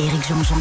Éric Jean-Jean.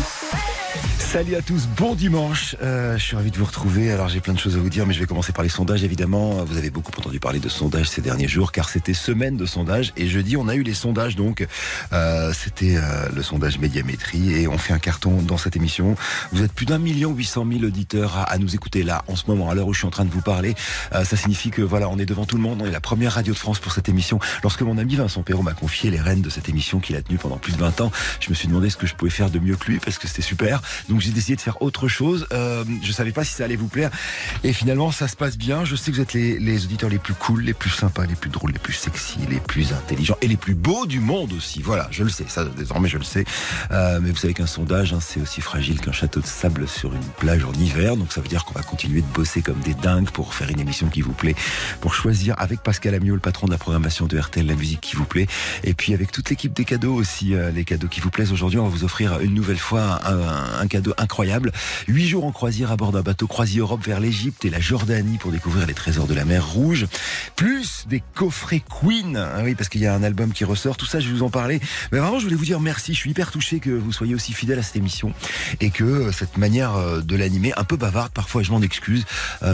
Salut à tous, bon dimanche. Euh, je suis ravi de vous retrouver. Alors j'ai plein de choses à vous dire, mais je vais commencer par les sondages évidemment. Vous avez beaucoup entendu parler de sondages ces derniers jours, car c'était semaine de sondages. Et jeudi, on a eu les sondages, donc euh, c'était euh, le sondage médiamétrie, et on fait un carton dans cette émission. Vous êtes plus d'un million huit cent mille auditeurs à, à, nous écouter là en ce moment, à l'heure où je suis en train de vous parler. Ça signifie que voilà, on est devant tout le monde. On est la première radio de France pour cette émission. Lorsque mon ami Vincent Perrault m'a confié les rênes de cette émission qu'il a tenue pendant plus de 20 ans, je me suis demandé ce que je pouvais faire de mieux que lui, parce que c'était super. Donc j'ai décidé de faire autre chose. Euh, je savais pas si ça allait vous plaire. Et finalement, ça se passe bien. Je sais que vous êtes les, auditeurs les plus cool, les plus sympas, les plus drôles, les plus sexy, les plus intelligents et les plus beaux du monde aussi. Voilà, je le sais. Ça, désormais, je le sais. Euh, mais vous savez qu'un sondage, hein, c'est aussi fragile qu'un château de sable sur une plage en hiver. Donc ça veut dire qu'on va continuer de bosser comme des dingues pour faire une émission qui vous plaît, pour choisir avec Pascal Amiot, le patron de la programmation de RTL, la musique qui vous plaît. Et puis avec toute l'équipe des cadeaux aussi, euh, les cadeaux qui vous plaisent. Aujourd'hui, on va vous offrir une nouvelle fois un, cadeau incroyable. Huit jours en croisière à bord d'un bateau croisier Europe vers l'Égypte et la Jordanie pour découvrir les trésors de la mer Rouge. Plus des coffrets Queen. Ah oui, parce qu'il y a un album qui ressort. Tout ça, je vais vous en parler. Mais vraiment, je voulais vous dire merci. Je suis hyper touché que vous soyez aussi fidèle à cette émission et que cette manière de l'animer, un peu bavarde parfois, je m'en excuse,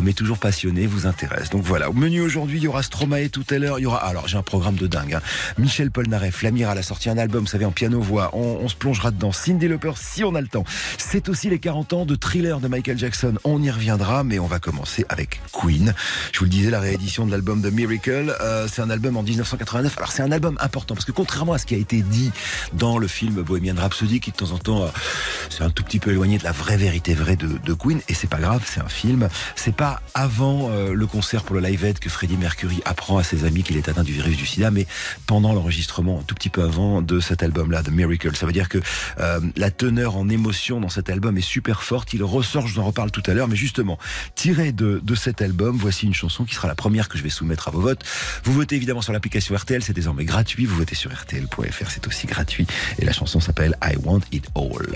mais toujours passionné, vous intéresse. Donc voilà. Au menu aujourd'hui, il y aura Stromae tout à l'heure. Il y aura, alors j'ai un programme de dingue. Hein. Michel Polnareff, Lamira a sorti un album, vous savez, en piano-voix. On, on se plongera dedans. Cindy Lauper, si on a le temps. C'est aussi les 40 ans de thriller de Michael Jackson. On y reviendra, mais on va commencer avec Queen. Je vous le disais, la réédition de l'album de Miracle, euh, c'est un album en 1989. Alors c'est un album important parce que contrairement à ce qui a été dit dans le film Bohemian Rhapsody, qui de temps en temps euh, c'est un tout petit peu éloigné de la vraie vérité vraie de, de Queen, et c'est pas grave, c'est un film. C'est pas avant euh, le concert pour le Live Aid que Freddie Mercury apprend à ses amis qu'il est atteint du virus du SIDA, mais pendant l'enregistrement, un tout petit peu avant de cet album-là, The Miracle. Ça veut dire que la teneur en émotion dans cet album est super forte. Il ressort, je vous en reparle tout à l'heure, mais justement, tiré de, de cet album, voici une chanson qui sera la première que je vais soumettre à vos votes. Vous votez évidemment sur l'application RTL, c'est désormais gratuit. Vous votez sur RTL.fr, c'est aussi gratuit. Et la chanson s'appelle I Want It All.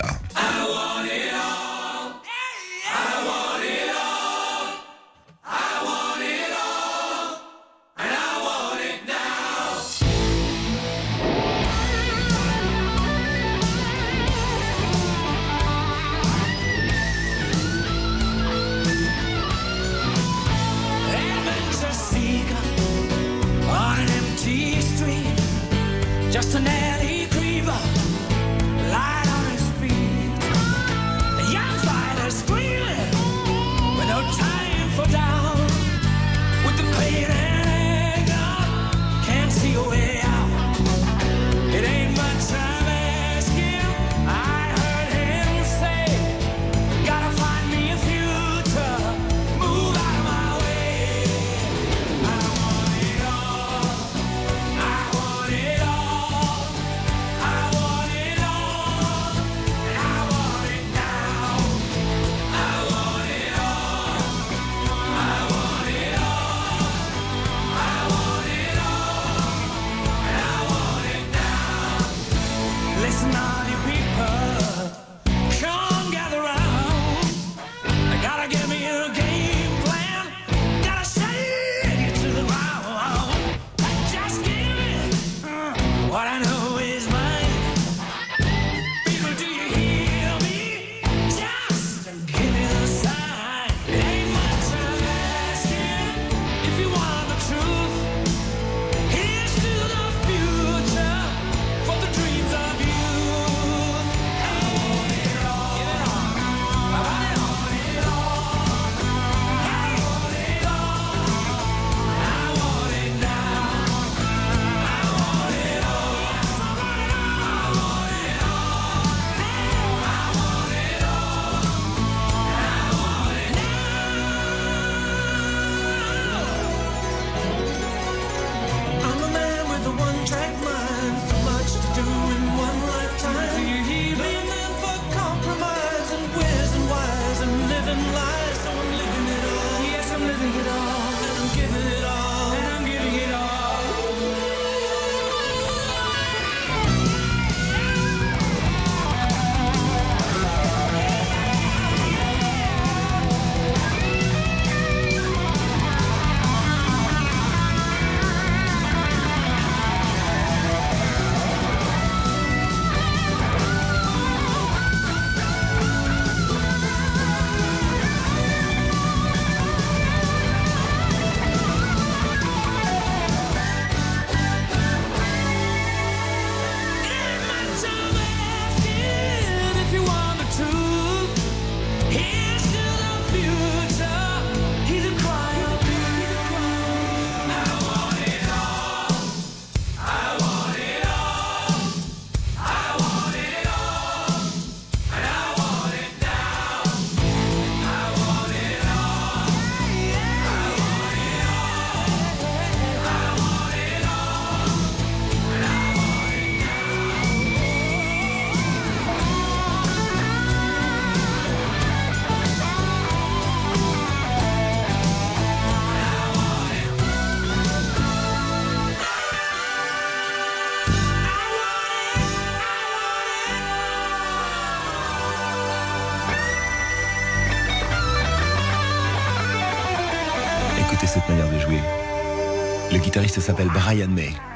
Guitariste s'appelle Brian May.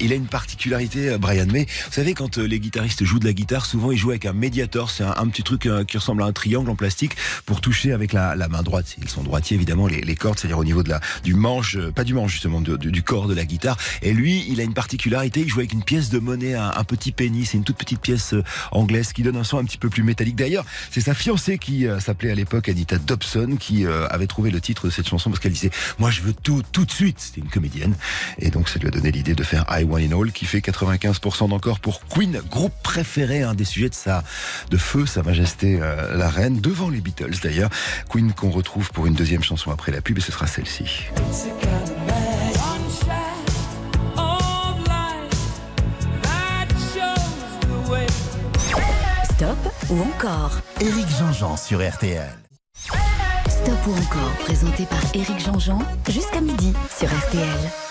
Il a une particularité, euh, Brian May. Vous savez, quand euh, les guitaristes jouent de la guitare, souvent ils jouent avec un médiator. C'est un, petit truc euh, qui ressemble à un triangle en plastique pour toucher avec la, main droite. Ils sont droitiers, évidemment, les, cordes, c'est-à-dire au niveau de la, du manche, pas du manche justement, du corps de la guitare. Et lui, il a une particularité. Il joue avec une pièce de monnaie, un, petit penny. C'est une toute petite pièce anglaise qui donne un son un petit peu plus métallique. D'ailleurs, c'est sa fiancée qui s'appelait à l'époque Anita Dobson qui avait trouvé le titre de cette chanson parce qu'elle disait moi je veux tout tout de suite. C'était une comédienne et donc ça lui a donné l'idée de faire I Want It All qui fait 95% d'encore pour Queen, groupe préféré, un des sujets de sa de feu, Sa Majesté euh, la Reine, devant les Beatles d'ailleurs. Queen qu'on retrouve pour une deuxième chanson après la pub et ce sera celle-ci. One. Stop ou encore? Éric Jean-Jean sur RTL. Stop ou encore, présenté par Éric Jean-Jean, jusqu'à midi sur RTL.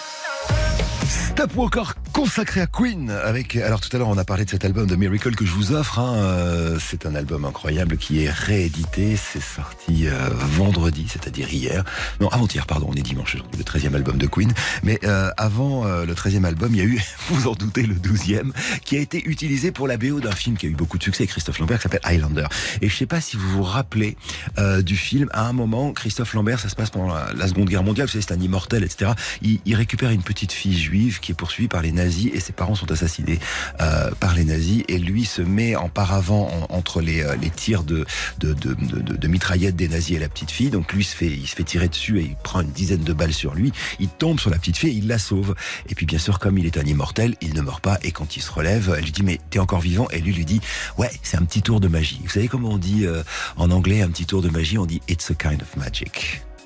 Stop encore consacré à Queen avec alors tout à l'heure on a parlé de cet album de Miracle que je vous offre hein, euh, c'est un album incroyable qui est réédité c'est sorti euh, vendredi c'est-à-dire hier. Non avant-hier pardon on est dimanche aujourd'hui le 13e album de Queen. Mais euh, avant euh, le 13e album il y a eu vous en doutez le 12e qui a été utilisé pour la BO d'un film qui a eu beaucoup de succès Christophe Lambert qui s'appelle Highlander. Et je sais pas si vous vous rappelez euh, du film à un moment Christophe Lambert ça se passe pendant la, la Seconde Guerre mondiale vous savez c'est un immortel etc il, il récupère une petite fille juive qui est poursuivie par les nazis et ses parents sont assassinés euh, par les nazis. Et lui se met en paravent en- entre les, euh, les tirs de- de mitraillettes des nazis et la petite fille. Donc lui se fait, il se fait tirer dessus et il prend une dizaine de balles sur lui. Il tombe sur la petite fille et il la sauve. Et puis bien sûr comme il est un immortel il ne meurt pas. Et quand il se relève elle lui dit mais t'es encore vivant? Et lui lui dit ouais c'est un petit tour de magie. Vous savez comment on dit euh, en anglais un petit tour de magie? On dit it's a kind of magic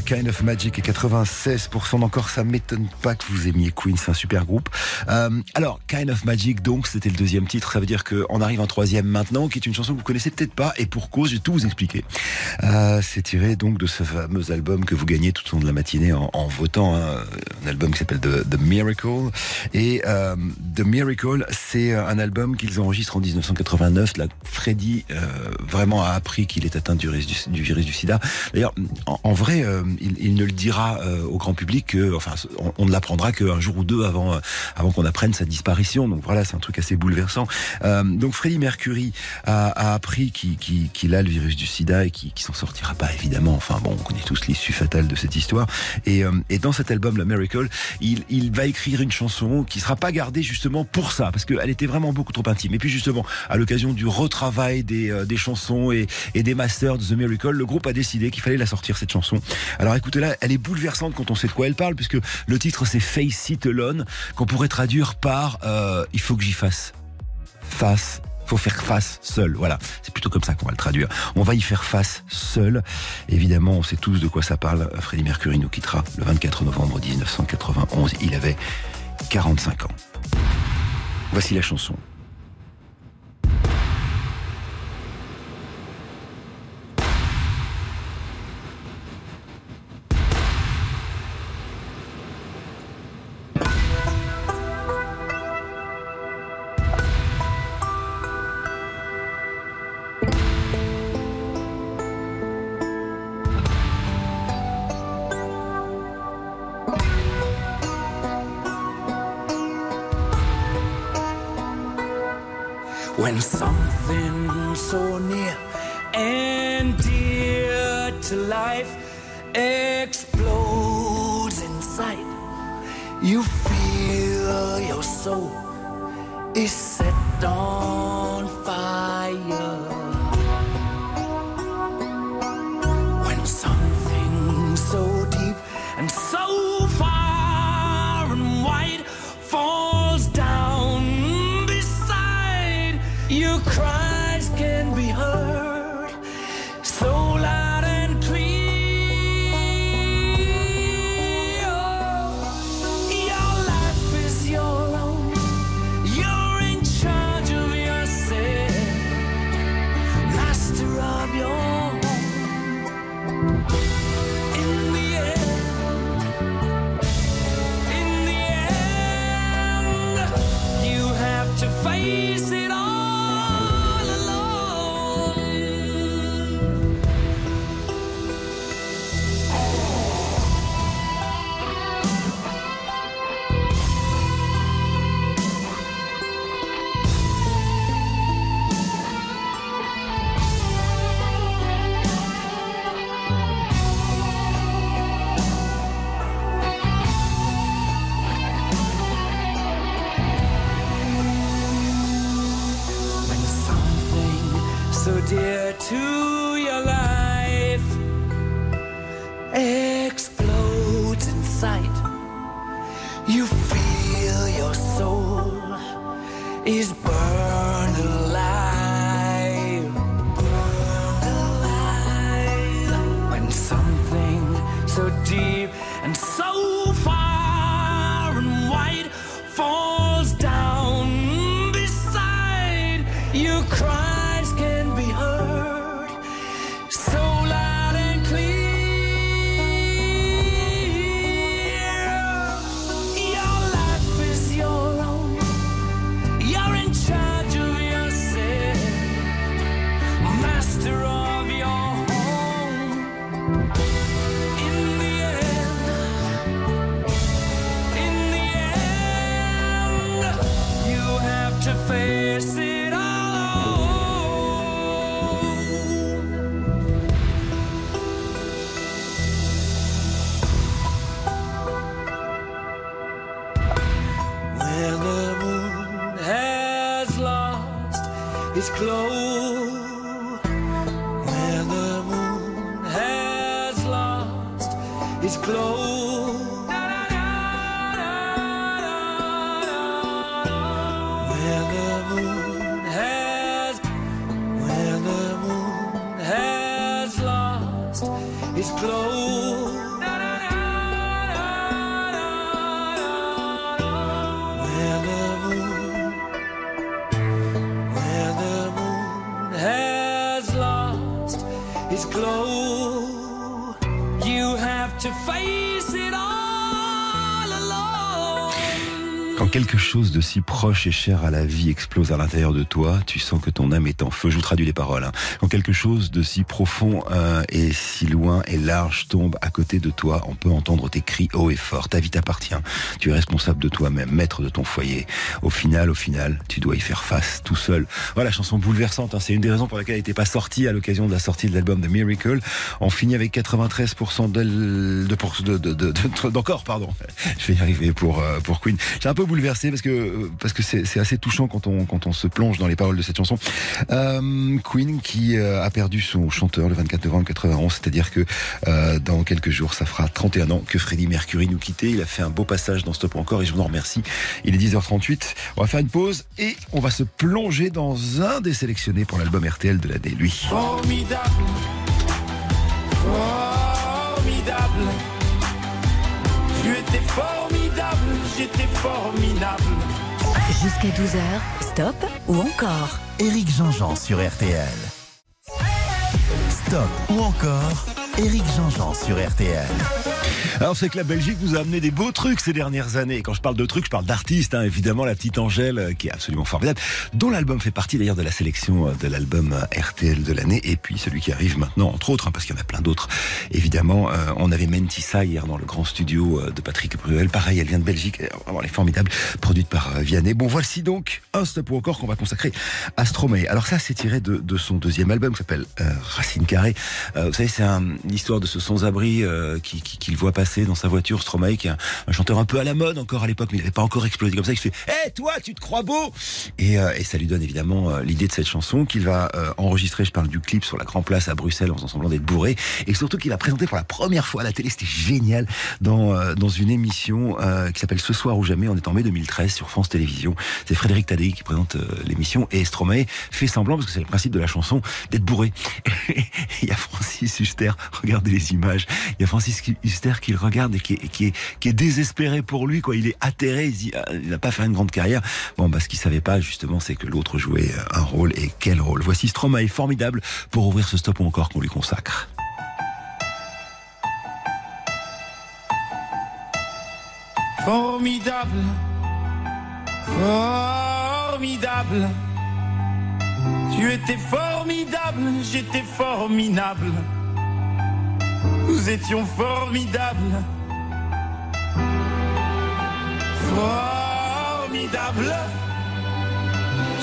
Kind of Magic et 96% d'encore, ça m'étonne pas que vous aimiez Queen, c'est un super groupe. Euh, alors, Kind of Magic, donc, c'était le deuxième titre, ça veut dire qu'on arrive en troisième maintenant, qui est une chanson que vous connaissez peut-être pas, et pour cause, je vais tout vous expliquer. Euh, c'est tiré donc de ce fameux album que vous gagnez tout au long de la matinée en, votant, hein, un album qui s'appelle The, Miracle. Et euh, The Miracle, c'est un album qu'ils enregistrent en 1989. Là, Freddy vraiment a appris qu'il est atteint du virus du, sida. D'ailleurs, en, vrai, il, il ne le dira euh, au grand public que, enfin, on, ne l'apprendra qu'un jour ou deux avant, euh, avant qu'on apprenne sa disparition. Donc voilà, c'est un truc assez bouleversant. Euh, donc Freddie Mercury a, a appris qu'il a le virus du sida et qu'il qu'il s'en sortira pas évidemment. Enfin bon, on connaît tous l'issue fatale de cette histoire. Et, euh, et dans cet album, The Miracle, il, il va écrire une chanson qui sera pas gardée justement pour ça, parce qu'elle était vraiment beaucoup trop intime. Et puis justement, à l'occasion du retravail des, euh, des chansons et, et des masters de The Miracle, le groupe a décidé qu'il fallait la sortir cette chanson. Alors écoutez-la, elle est bouleversante quand on sait de quoi elle parle, puisque le titre c'est Face It Alone, qu'on pourrait traduire par euh, Il faut que j'y fasse face. Faut faire face seul, voilà. C'est plutôt comme ça qu'on va le traduire. On va y faire face seul. Évidemment, on sait tous de quoi ça parle. Freddie Mercury nous quittera le 24 novembre 1991. Il avait 45 ans. Voici la chanson. sou. Esse is closed. Where the moon has, where the moon has lost its glow. Where the moon, where the moon has lost its glow fight. Quand quelque chose de si proche et cher à la vie explose à l'intérieur de toi, tu sens que ton âme est en feu. Je vous traduis les paroles. hein. Quand quelque chose de si profond euh, et si loin et large tombe à côté de toi, on peut entendre tes cris haut et fort. Ta vie t'appartient. Tu es responsable de toi-même, maître de ton foyer. Au final, au final, tu dois y faire face tout seul. Voilà, chanson bouleversante. hein. C'est une des raisons pour laquelle elle n'était pas sortie à l'occasion de la sortie de l'album The Miracle. On finit avec 93% d'elle- de, de, de, de, de- d'encore, pardon. Je vais y arriver pour, euh, pour Queen. J'ai un peu bouleversé parce que, parce que c'est, assez touchant quand on, quand on se plonge dans les paroles de cette chanson. Euh, Queen qui euh, a perdu son chanteur le 24 novembre 91, c'est-à-dire que euh, dans quelques jours, ça fera 31 ans que Freddie Mercury nous quittait. Il a fait un beau passage dans Stop encore et je vous en remercie. Il est 10h38. On va faire une pause et on va se plonger dans un des sélectionnés pour l'album RTL de l'année, lui. J'étais formidable. Jusqu'à 12h, stop ou encore Éric Jean-Jean sur RTL. Stop ou encore Éric Jean-Jean sur RTL. Alors c'est que la Belgique nous a amené des beaux trucs ces dernières années. Quand je parle de trucs, je parle d'artistes, hein, évidemment la petite Angèle euh, qui est absolument formidable, dont l'album fait partie d'ailleurs de la sélection euh, de l'album euh, RTL de l'année, et puis celui qui arrive maintenant, entre autres, hein, parce qu'il y en a plein d'autres. Évidemment, on avait Mentissa hier dans le grand studio de Patrick Bruel. Pareil, elle vient de Belgique, elle est formidable, produite par Vianney. Bon, voici donc un stop ou encore qu'on va consacrer à Stromae. Alors ça, c'est tiré de, son deuxième album qui s'appelle Racine Carrée. Vous savez, c'est un, une histoire de ce sans-abri euh, qui, qui, voit passer dans sa voiture, Stromae, qui est un, chanteur un peu à la mode encore à l'époque, mais il n'avait pas encore explosé comme ça. Il fait Hé, toi, tu te crois beau et, euh, et ça lui donne évidemment euh, l'idée de cette chanson qu'il va euh, enregistrer. Je parle du clip sur la Grand Place à Bruxelles en faisant semblant d'être bourré. Et surtout qu'il va présenter pour la première fois à la télé. C'était génial dans, dans une émission qui s'appelle Ce soir ou jamais. On est en mai 2013 sur France Télévisions. C'est Frédéric Tadei qui présente l'émission et Stromae fait semblant, parce que c'est le principe de la chanson, d'être bourré. Il y a Francis Huster, regardez les images. Il y a Francis Huster qui regarde et qui est, désespéré pour lui, quoi. Il est atterré, il dit, ah, n'a pas fait une grande carrière. Bon, bah, ce qu'il savait pas, justement, c'est que l'autre jouait un rôle et quel rôle. Voici Stromae, formidable pour ouvrir ce stop ou encore qu'on lui consacre. Formidable, formidable. Tu étais formidable, j'étais formidable. Nous étions formidables. Formidable.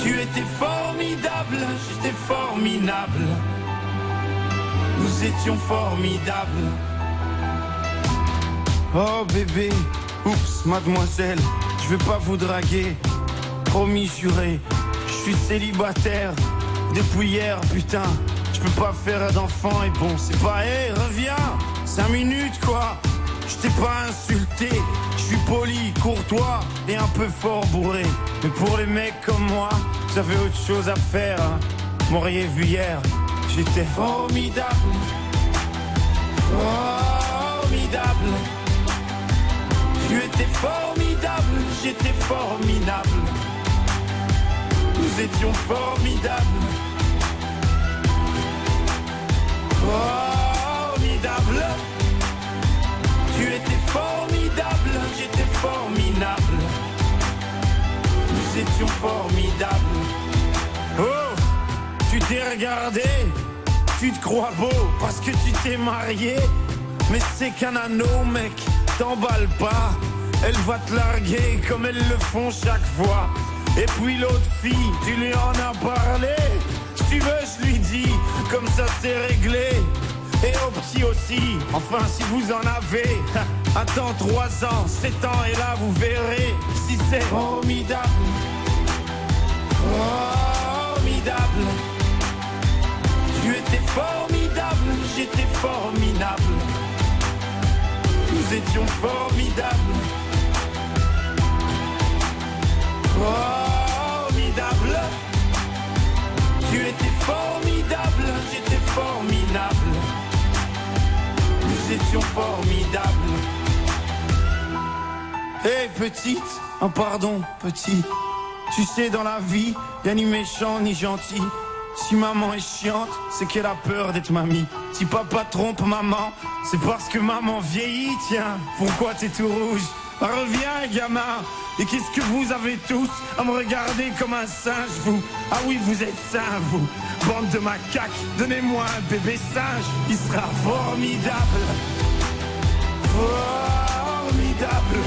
Tu étais formidable, j'étais formidable. Nous étions formidables. Oh bébé, oups, mademoiselle, je vais pas vous draguer. Promis juré, je suis célibataire depuis hier, putain. Je peux pas faire d'enfant et bon, c'est pas, hé, reviens, cinq minutes quoi. Je t'ai pas insulté, je suis poli, courtois et un peu fort bourré. Mais pour les mecs comme moi, vous avez autre chose à faire. Hein. M'auriez vu hier, j'étais formidable. Formidable. Tu étais formidable, j'étais formidable. Nous étions formidables. Formidable. Tu étais formidable, j'étais formidable. Nous étions formidables. Oh, tu t'es regardé, tu te crois beau parce que tu t'es marié. Mais c'est qu'un anneau, mec, t'emballe pas. Elle va te larguer comme elles le font chaque fois. Et puis l'autre fille, tu lui en as parlé. Tu veux, je lui dis, comme ça c'est réglé. Et au petit aussi, enfin si vous en avez. Attends 3 ans, 7 ans, et là vous verrez si c'est formidable. Formidable. Tu étais formidable, j'étais formidable. Nous étions formidables. Formidable. Formidables. Hé petite, un pardon petit. Tu sais dans la vie, y a ni méchant ni gentil. Si maman est chiante, c'est qu'elle a peur d'être mamie. Si papa trompe maman, c'est parce que maman vieillit, tiens. Pourquoi t'es tout rouge? Reviens gamin. Et qu'est-ce que vous avez tous à me regarder comme un singe, vous? Ah oui, vous êtes sains, vous. Bande de macaques, donnez-moi un bébé singe, il sera formidable. Formidable.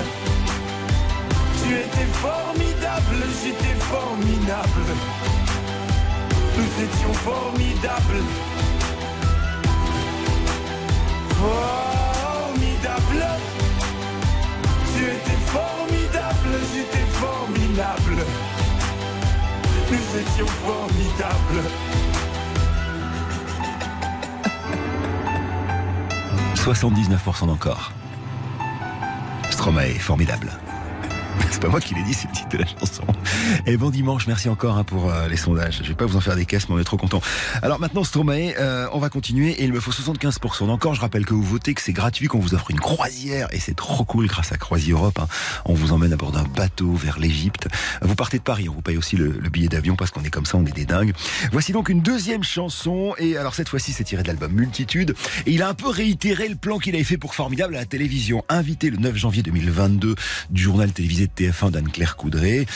Tu étais formidable, j'étais formidable. Nous étions formidables. Formidable formidable Nous étions formidables 79% d'encore. Stromae, formidable. C'est pas moi qui l'ai dit, c'est le titre de la chanson. Et bon dimanche, merci encore hein, pour euh, les sondages. Je vais pas vous en faire des caisses, mais on est trop contents. Alors maintenant, Stromae, euh, on va continuer et il me faut 75% d'encore. Je rappelle que vous votez, que c'est gratuit, qu'on vous offre une croisière et c'est trop cool grâce à Croisi Europe. hein. On vous emmène à bord d'un bateau vers l'Égypte. Vous partez de Paris, on vous paye aussi le, le billet d'avion parce qu'on est comme ça, on est des dingues. Voici donc une deuxième chanson et alors cette fois-ci, c'est tiré de l'album Multitude et il a un peu réitéré le plan qu'il avait fait pour Formidable à la télévision. Invité le 9 janvier 2022 du journal télévisé de TF1 d'Anne-Claire Coudray.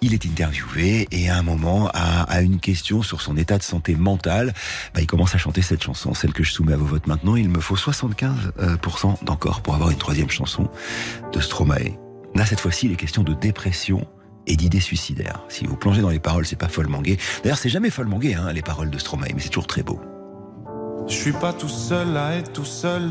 Il est interviewé et à un moment, à, une question sur son état de santé mentale, bah, il commence à chanter cette chanson, celle que je soumets à vos votes maintenant. Il me faut 75% euh, d'encore pour avoir une troisième chanson de Stromae. Là, cette fois-ci, il est question de dépression et d'idées suicidaires. Si vous plongez dans les paroles, c'est pas follement gay. D'ailleurs, c'est jamais follement gay, hein, les paroles de Stromae, mais c'est toujours très beau. Je suis pas tout seul à être tout seul.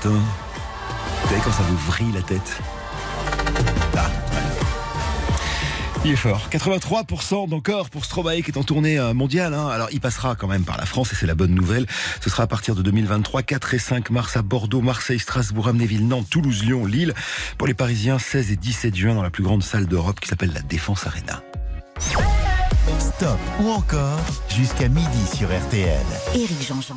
Ta-ta-ta-ta-ta-ta. Vous savez quand ça vous vrille la tête Ah, ouais. Il est fort. 83% d'encore pour Stromae qui est en tournée euh, mondiale. hein. Alors il passera quand même par la France et c'est la bonne nouvelle. Ce sera à partir de 2023, 4 et 5 mars à Bordeaux, Marseille, Strasbourg, Amnéville, Nantes, Toulouse, Lyon, Lille. Pour les Parisiens, 16 et 17 juin dans la plus grande salle d'Europe qui s'appelle la Défense Arena. Stop ou encore jusqu'à midi sur RTL. Éric Jean-Jean.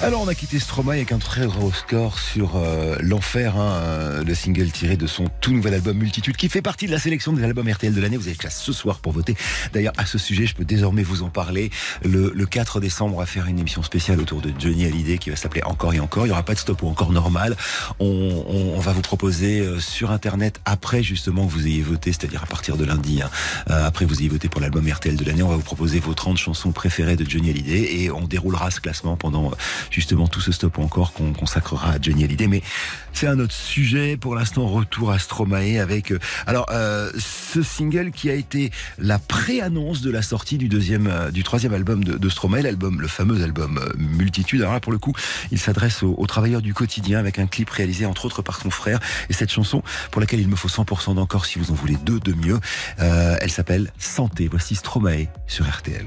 Alors on a quitté Stromae avec un très gros score sur euh, L'Enfer, hein, euh, le single tiré de son tout nouvel album Multitude, qui fait partie de la sélection des albums RTL de l'année. Vous avez jusqu'à ce soir pour voter. D'ailleurs, à ce sujet, je peux désormais vous en parler. Le, le 4 décembre, on va faire une émission spéciale autour de Johnny Hallyday qui va s'appeler Encore et Encore. Il n'y aura pas de stop ou encore normal. On, on- on va vous proposer euh, sur Internet, après justement que vous ayez voté, c'est-à-dire à partir de lundi, hein, euh, après vous ayez voté pour l'album RTL de l'année, on va vous proposer vos 30 chansons préférées de Johnny Hallyday et on déroulera ce classement pendant justement tout ce stop encore qu'on consacrera à Johnny Hallyday. Mais c'est un autre sujet. Pour l'instant, retour à Stromae avec euh, alors euh, ce single qui a été la pré-annonce de la sortie du deuxième, euh, du troisième album de, Stromae, l'album, le fameux album Multitude. Alors là, pour le coup, il s'adresse aux, aux travailleurs du quotidien avec un clip réalisé entre autres par son frère et cette chanson pour laquelle il me faut 100% d'encore si vous en voulez deux de mieux. Elle s'appelle Santé. Voici Stromae sur RTL.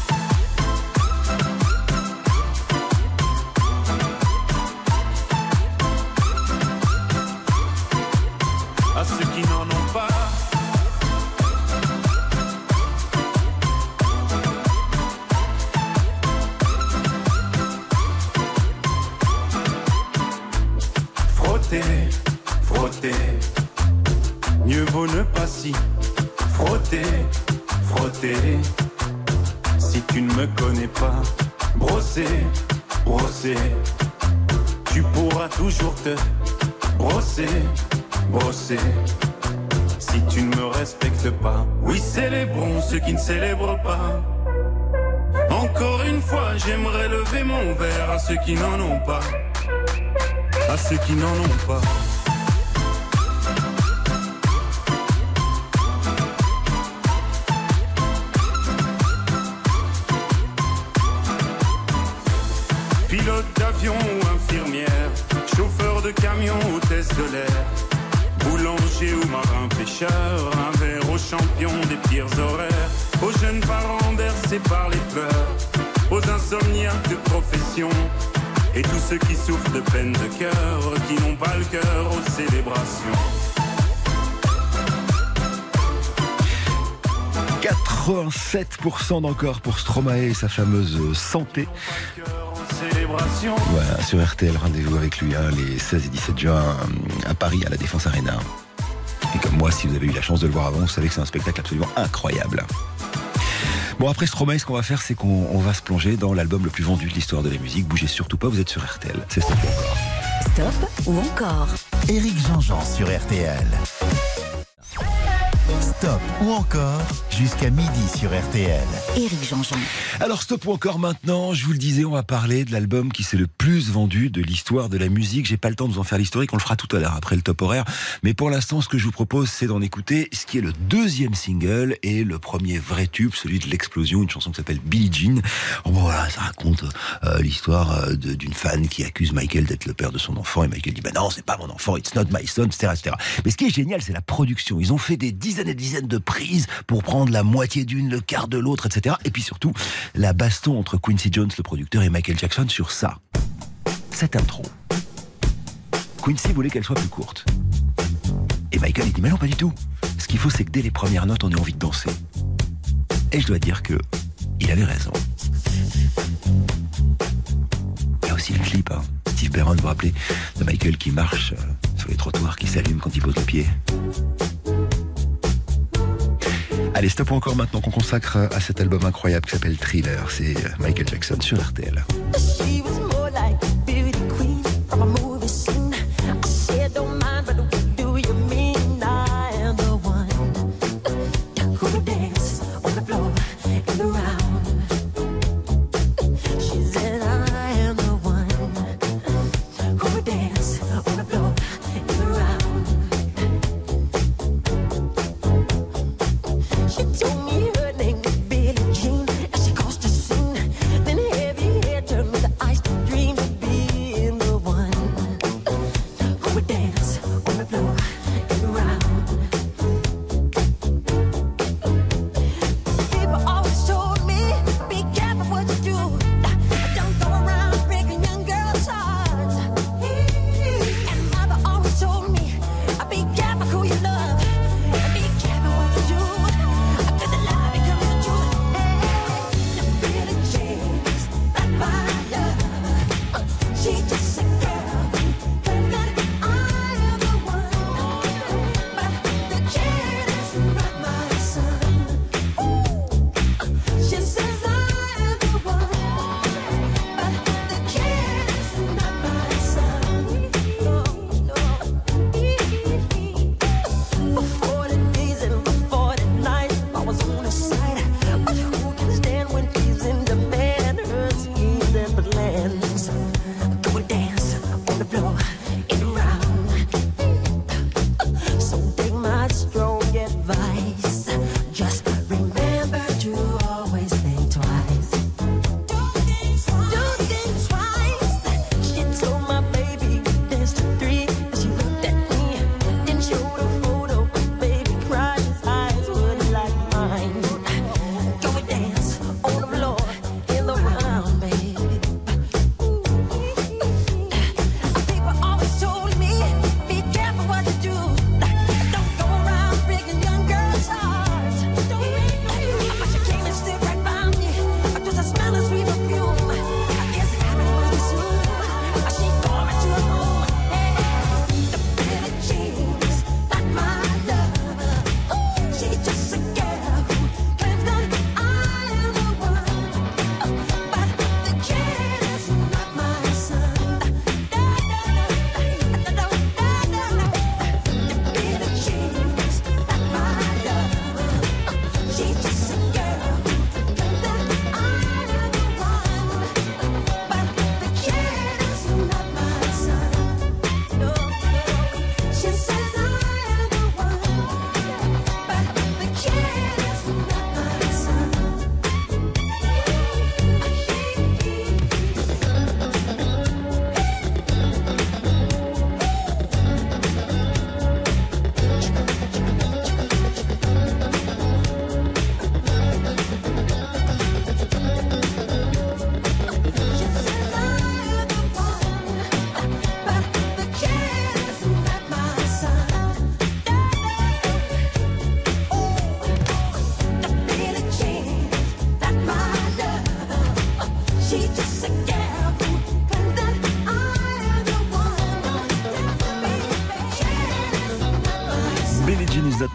Qui n'en ont pas. À ceux qui n'en ont pas. 87% d'encore pour Stromae et sa fameuse santé. Voilà, sur RTL, rendez-vous avec lui hein, les 16 et 17 juin euh, à Paris, à la Défense Arena. Et comme moi, si vous avez eu la chance de le voir avant, vous savez que c'est un spectacle absolument incroyable. Bon, après Stromae, ce qu'on va faire, c'est qu'on on va se plonger dans l'album le plus vendu de l'histoire de la musique. Bougez surtout pas, vous êtes sur RTL. C'est Stop ou encore. Stop ou encore Éric Jean-Jean sur RTL. Stop ou encore jusqu'à midi sur RTL. Éric Jean-Jean. Alors stop ou encore maintenant, je vous le disais, on va parler de l'album qui s'est le plus vendu de l'histoire de la musique. J'ai pas le temps de vous en faire l'historique, on le fera tout à l'heure après le top horaire. Mais pour l'instant, ce que je vous propose, c'est d'en écouter ce qui est le deuxième single et le premier vrai tube, celui de l'explosion, une chanson qui s'appelle Billie Jean. Oh, bon, voilà, ça raconte euh, l'histoire euh, d'une fan qui accuse Michael d'être le père de son enfant et Michael dit bah non, c'est pas mon enfant, it's not my son, etc., etc. Mais ce qui est génial, c'est la production. Ils ont fait des dizaines et dizaines de prises pour prendre la moitié d'une, le quart de l'autre, etc. Et puis surtout, la baston entre Quincy Jones, le producteur, et Michael Jackson sur ça. Cette intro. Quincy voulait qu'elle soit plus courte. Et Michael, il dit, mais non, pas du tout. Ce qu'il faut, c'est que dès les premières notes, on ait envie de danser. Et je dois dire que il avait raison. Il y a aussi le clip, hein. Steve Barron, vous vous rappelez, de Michael qui marche euh, sur les trottoirs, qui s'allume quand il pose le pied. Allez, stop encore maintenant qu'on consacre à cet album incroyable qui s'appelle Thriller. C'est euh, Michael Jackson sur RTL.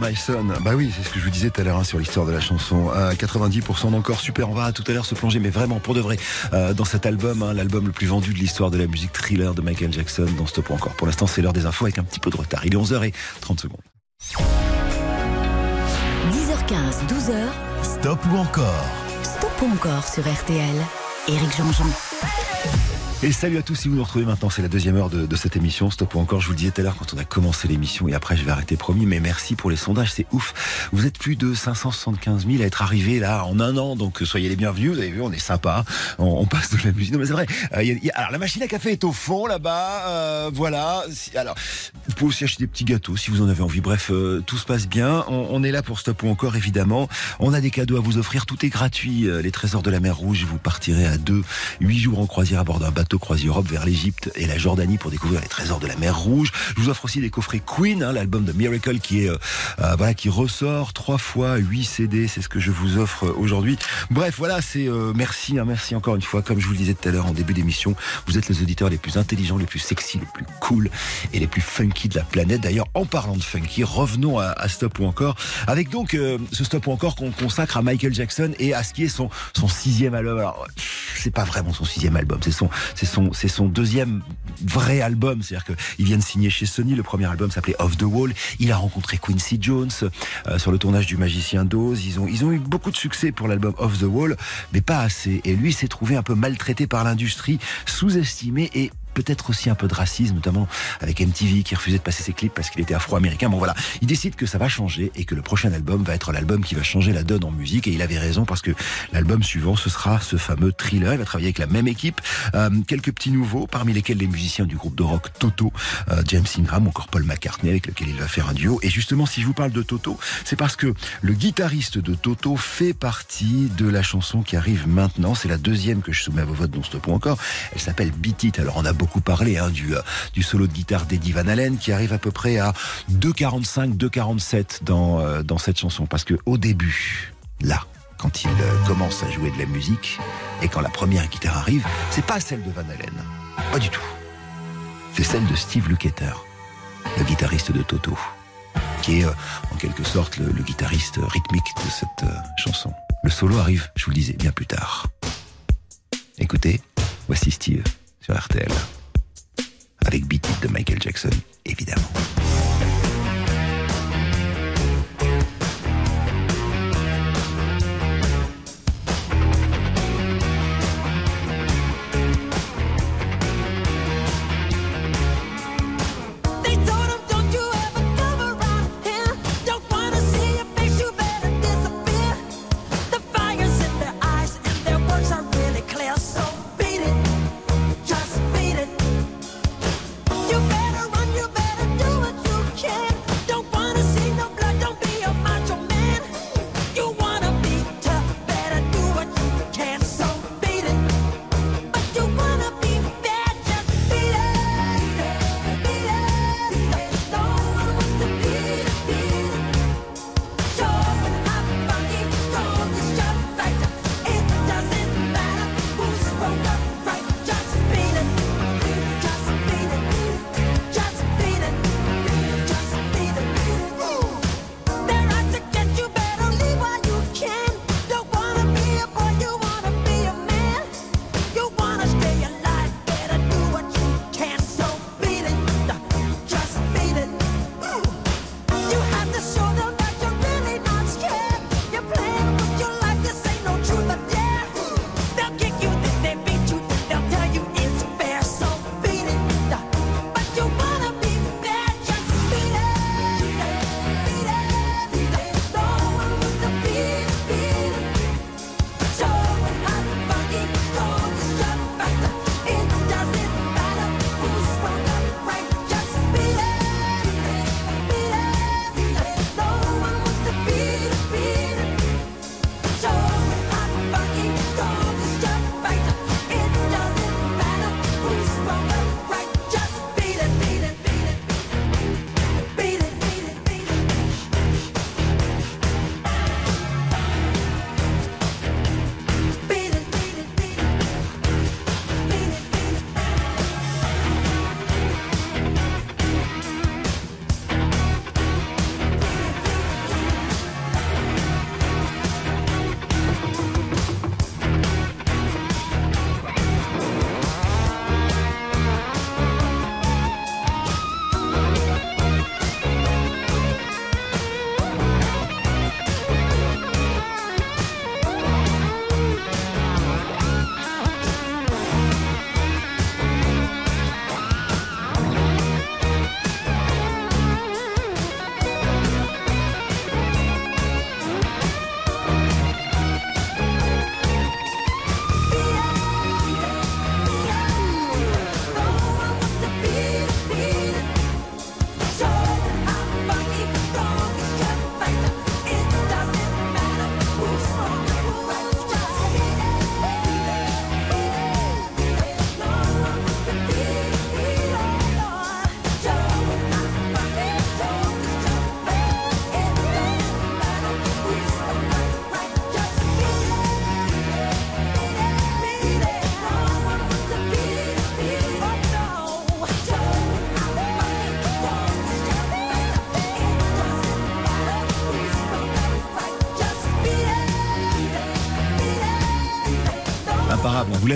Jean is not my son. Bah oui, c'est ce que je vous disais tout à l'heure hein, sur l'histoire de la chanson. À 90% d'encore super. On va tout à l'heure se plonger, mais vraiment pour de vrai, euh, dans cet album, hein, l'album le plus vendu de l'histoire de la musique thriller de Michael Jackson dans Stop ou encore. Pour l'instant, c'est l'heure des infos avec un petit peu de retard. Il est 11h30 secondes. 8h15, 12h, Stop ou encore Stop ou encore sur RTL. Éric Jean-Jean. Et salut à tous, si vous nous retrouvez maintenant, c'est la deuxième heure de, cette émission. Stop ou encore, je vous le disais tout à l'heure quand on a commencé l'émission et après je vais arrêter promis, mais merci pour les sondages, c'est ouf. Vous êtes plus de 575 000 à être arrivés là en un an, donc soyez les bienvenus. Vous avez vu, on est sympa, on, passe de la musique. Non mais c'est vrai. Euh, alors la machine à café est au fond là-bas, euh, voilà. Alors vous pouvez aussi acheter des petits gâteaux si vous en avez envie. Bref, euh, tout se passe bien. On, on est là pour Stop ou encore évidemment. On a des cadeaux à vous offrir, tout est gratuit. Euh, Les trésors de la mer Rouge, vous partirez à deux, huit jours en croisière à bord d'un bateau croisière Europe vers l'Égypte et la Jordanie pour découvrir les trésors de la mer Rouge. Je vous offre aussi des coffrets Queen, hein, l'album de Miracle qui est euh, euh, voilà qui ressort trois fois huit CD, c'est ce que je vous offre aujourd'hui. Bref, voilà, c'est euh, merci, hein, merci encore une fois. Comme je vous le disais tout à l'heure en début d'émission, vous êtes les auditeurs les plus intelligents, les plus sexy, les plus cool et les plus funky de la planète. D'ailleurs, en parlant de funky, revenons à, à Stop ou encore avec donc euh, ce Stop ou encore qu'on consacre à Michael Jackson et à ce qui est son son sixième album. Alors, c'est pas vraiment son sixième album, c'est son c'est son c'est son deuxième vrai album. C'est-à-dire qu'il vient de signer chez Sony. Le premier album s'appelait Off the Wall. Il a rencontré Quincy Jones euh, sur le tournage du Magicien d'Oz. Ils ont ils ont eu beaucoup de succès pour l'album Off the Wall, mais pas assez. Et lui s'est trouvé un peu maltraité par l'industrie, sous-estimé et peut-être aussi un peu de racisme, notamment avec MTV qui refusait de passer ses clips parce qu'il était afro-américain. Bon voilà, il décide que ça va changer et que le prochain album va être l'album qui va changer la donne en musique. Et il avait raison parce que l'album suivant, ce sera ce fameux thriller. Il va travailler avec la même équipe. Euh, quelques petits nouveaux, parmi lesquels les musiciens du groupe de rock Toto, euh, James Ingram, encore Paul McCartney, avec lequel il va faire un duo. Et justement, si je vous parle de Toto, c'est parce que le guitariste de Toto fait partie de la chanson qui arrive maintenant. C'est la deuxième que je soumets à vos votes, dont Stop encore. Elle s'appelle Beat It. Alors, on a beaucoup parlé hein, du, euh, du solo de guitare d'Eddie Van Halen qui arrive à peu près à 2,45, 2,47 dans, euh, dans cette chanson. Parce que au début, là, quand il euh, commence à jouer de la musique et quand la première guitare arrive, c'est pas celle de Van Halen. Pas du tout. C'est celle de Steve Lukather, le guitariste de Toto, qui est en quelque sorte le, guitariste rythmique de cette chanson. Le solo arrive, je vous le disais, bien plus tard. Écoutez, voici Steve sur RTL. Avec Beat It de Michael Jackson, évidemment.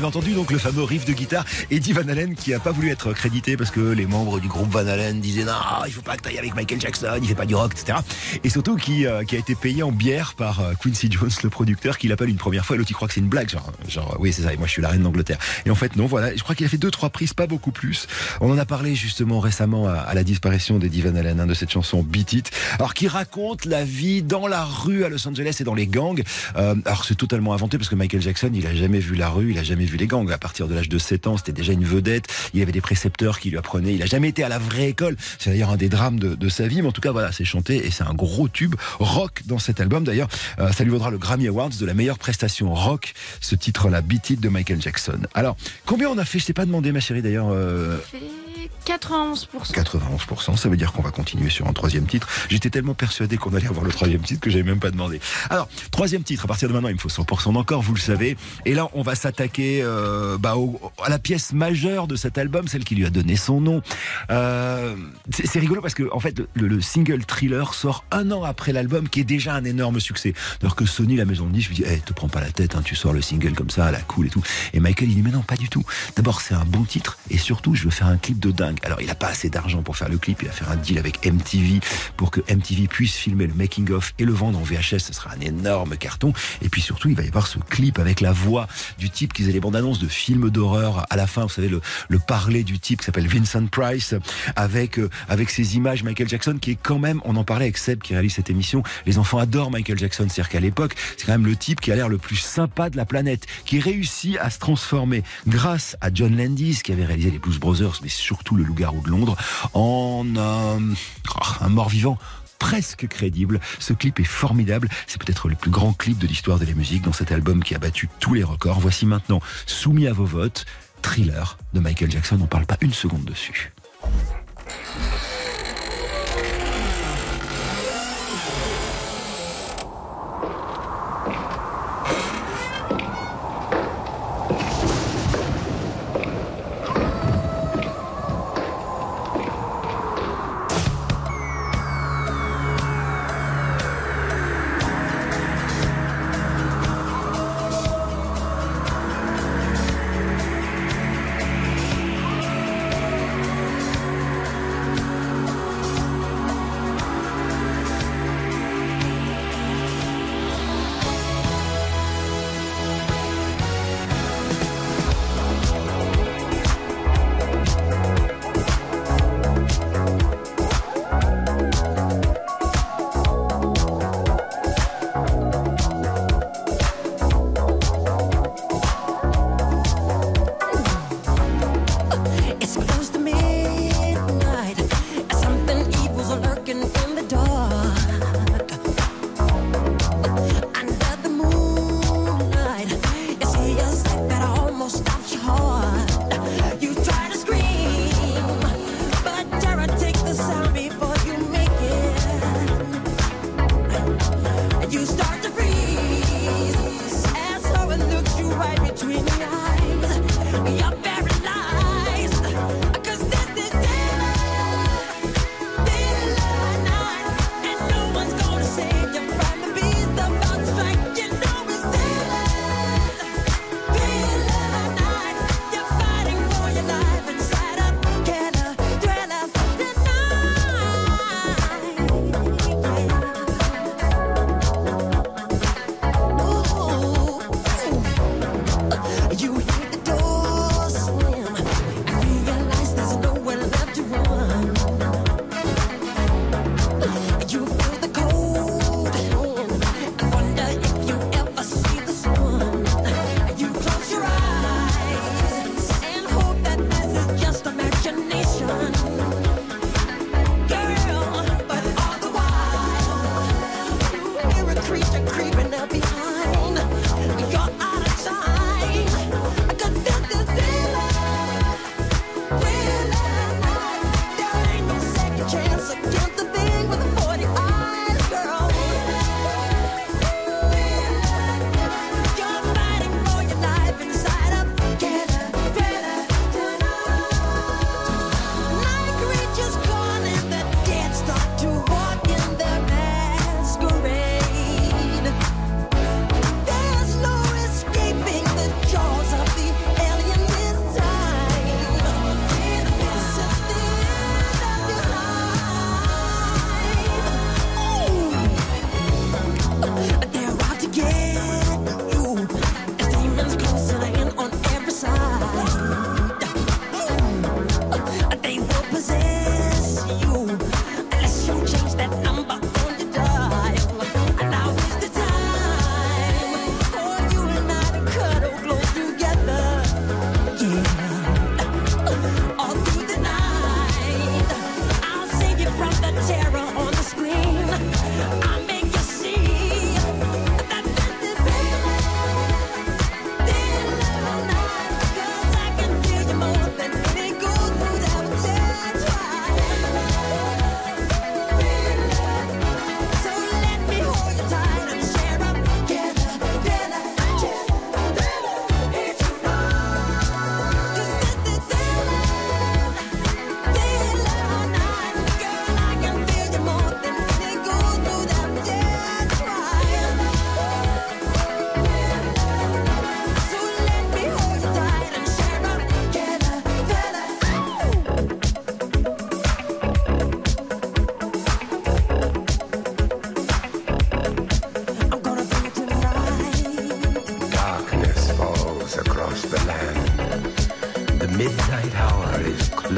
L'avez entendu donc le fameux riff de guitare Eddie Van Halen qui a pas voulu être crédité parce que les membres du groupe Van Halen disaient non, il faut pas que tu ailles avec Michael Jackson, il fait pas du rock, etc. Et surtout qui, euh, qui a été payé en bière par euh, Quincy Jones, le producteur, qui l'appelle une première fois et l'autre il croit que c'est une blague, genre, oui c'est ça, et moi je suis la reine d'Angleterre. Et en fait non, voilà, je crois qu'il a fait deux trois prises, pas beaucoup plus. On en a parlé justement récemment à, à la disparition d'Eddie Van Halen, hein, de cette chanson Beat It, alors qui raconte la vie dans la rue à Los Angeles et dans les gangs. Euh, alors c'est totalement inventé parce que Michael Jackson, il a jamais vu la rue, il a jamais vu les gangs. À partir de l'âge de 7 ans, c'était déjà une vedette. Il avait des précepteurs qui lui apprenaient. Il a jamais été à la vraie école. C'est d'ailleurs un des drames de, sa vie. Mais en tout cas, voilà, c'est chanté et c'est un gros tube rock dans cet album. D'ailleurs, euh, ça lui vaudra le Grammy Awards de la meilleure prestation rock. Ce titre-là, Beat It de Michael Jackson. Alors, combien on a fait? Je t'ai pas demandé, ma chérie, d'ailleurs. euh, 91%. 91%, ça veut dire qu'on va continuer sur un troisième titre. J'étais tellement persuadé qu'on allait avoir le troisième titre que j'avais même pas demandé. Alors, troisième titre, à partir de maintenant, il me faut 100% d'encore, vous le savez. Et là, on va s'attaquer euh, bah, à la pièce majeure de cet album, celle qui lui a donné son nom. Euh, c'est rigolo parce que, en fait, le, le single Thriller sort un an après l'album, qui est déjà un énorme succès. Alors que Sony, la maison de disques, lui dit, hey, te prends pas la tête, hein, tu sors le single comme ça, à la cool et tout. Et Michael, il dit, mais non, pas du tout. D'abord, c'est un bon titre, et surtout, je veux faire un clip de dingue. Alors, il a pas assez d'argent pour faire le clip, il va faire un deal avec MTV pour que MTV puisse filmer le making of et le vendre en VHS. Ce sera un énorme carton. Et puis surtout, il va y avoir ce clip avec la voix du type qui faisait les bandes annonces de films d'horreur. À la fin, vous savez, le, le parler du type qui s'appelle Vincent Price, avec euh, avec ces images Michael Jackson qui est quand même, on en parlait avec Seb qui réalise cette émission. Les enfants adorent Michael Jackson, c'est-à-dire qu'à l'époque, c'est quand même le type qui a l'air le plus sympa de la planète, qui réussit à se transformer grâce à John Landis qui avait réalisé les Blues Brothers, mais surtout le Loup-garou de Londres, en euh, un mort-vivant presque crédible. Ce clip est formidable. C'est peut-être le plus grand clip de l'histoire de la musique dans cet album qui a battu tous les records. Voici maintenant, soumis à vos votes, Thriller de Michael Jackson. On parle pas une seconde dessus.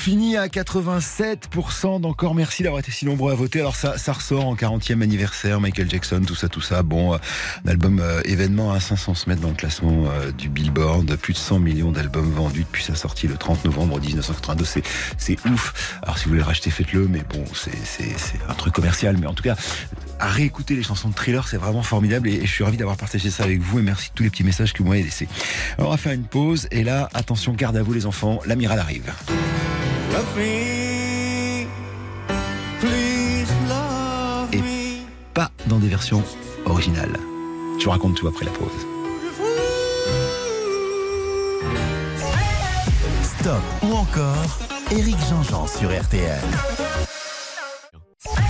Finit à 87% d'encore merci d'avoir été si nombreux à voter. Alors ça, ça ressort en 40e anniversaire, Michael Jackson, tout ça, tout ça. Bon, euh, un album euh, événement à 500 se mettre dans le classement euh, du Billboard. Plus de 100 millions d'albums vendus depuis sa sortie le 30 novembre 1982. C'est, c'est ouf. Alors si vous voulez le racheter, faites-le. Mais bon, c'est, c'est, c'est un truc commercial. Mais en tout cas, à réécouter les chansons de thriller, c'est vraiment formidable et, et je suis ravi d'avoir partagé ça avec vous et merci de tous les petits messages que vous m'avez laissés. Alors, on va faire une pause et là, attention, garde à vous les enfants, l'amiral arrive. Et me. pas dans des versions originales. Je vous raconte tout après la pause. Stop ou encore Eric Jean-Jean sur RTL.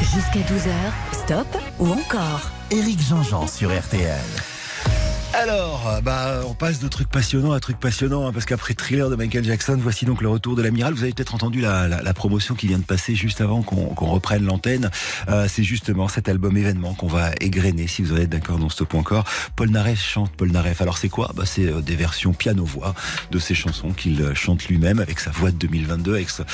Jusqu'à 12h, stop ou encore Eric Jean-Jean sur RTL. Alors, euh, bah, on passe de trucs passionnants à trucs passionnants, hein, parce qu'après Thriller de Michael Jackson, voici donc le retour de l'amiral. Vous avez peut-être entendu la, la- la promotion qui vient de passer juste avant qu'on reprenne l'antenne. Euh, c'est justement cet album événement qu'on va égrener, si vous en êtes d'accord dans ce point encore. Paul Naref chante Paul Naref. Alors c'est quoi? Bah, C'est euh, des versions piano-voix de ses chansons qu'il euh, chante lui-même avec sa voix de 2022, avec son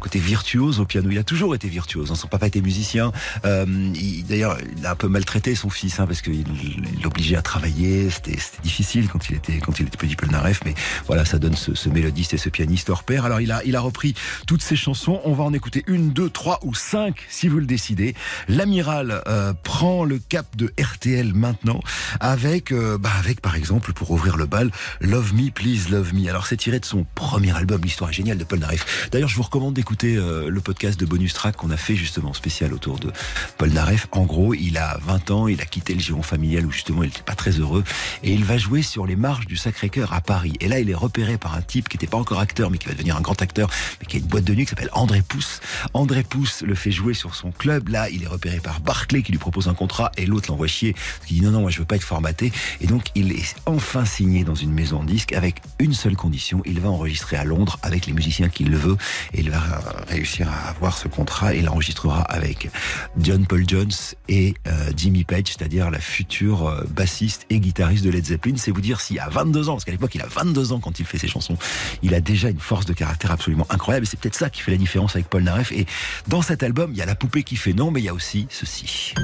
côté virtuose au piano. Il a toujours été virtuose. hein. Son papa était musicien. Euh, il- D'ailleurs, il a un peu maltraité son fils, hein, parce qu'il il l'obligeait à travailler. C'était difficile quand il était quand il était petit Paul Naref, mais voilà, ça donne ce, ce mélodiste et ce pianiste hors pair. Alors il a il a repris toutes ces chansons. On va en écouter une, deux, trois ou cinq si vous le décidez. L'amiral euh, prend le cap de RTL maintenant avec euh, bah, avec par exemple pour ouvrir le bal Love Me Please Love Me. Alors c'est tiré de son premier album, l'histoire est géniale de Paul Naref. D'ailleurs, je vous recommande d'écouter euh, le podcast de bonus track qu'on a fait justement spécial autour de Paul Naref. En gros, il a 20 ans, il a quitté le giron familial où justement il n'était pas très heureux et il va jouer sur les marches du Sacré-Cœur à Paris. Et là, il est repéré par un type qui n'était pas encore acteur mais qui va devenir un grand acteur, mais qui a une boîte de nuit qui s'appelle André Pousse. André Pousse le fait jouer sur son club. Là, il est repéré par Barclay qui lui propose un contrat et l'autre l'envoie chier. Qui dit non, non, moi je veux pas être formaté. Et donc, il est enfin signé dans une maison de disques avec une seule condition. Il va enregistrer à Londres avec les musiciens qu'il le veut et il va réussir à avoir ce contrat et il enregistrera avec John Paul Jones et euh, Jimmy Page, c'est-à-dire la future euh, bassiste et guitariste de Led Zeppelin. C'est vous dire s'il a 22 ans, parce qu'à l'époque il a 22 ans quand il fait ses chansons, il a déjà une force de caractère absolument incroyable et c'est peut-être ça qui fait la différence avec Paul Naref. Et dans cet album, il y a la poupée qui fait non, mais il y a aussi ceci.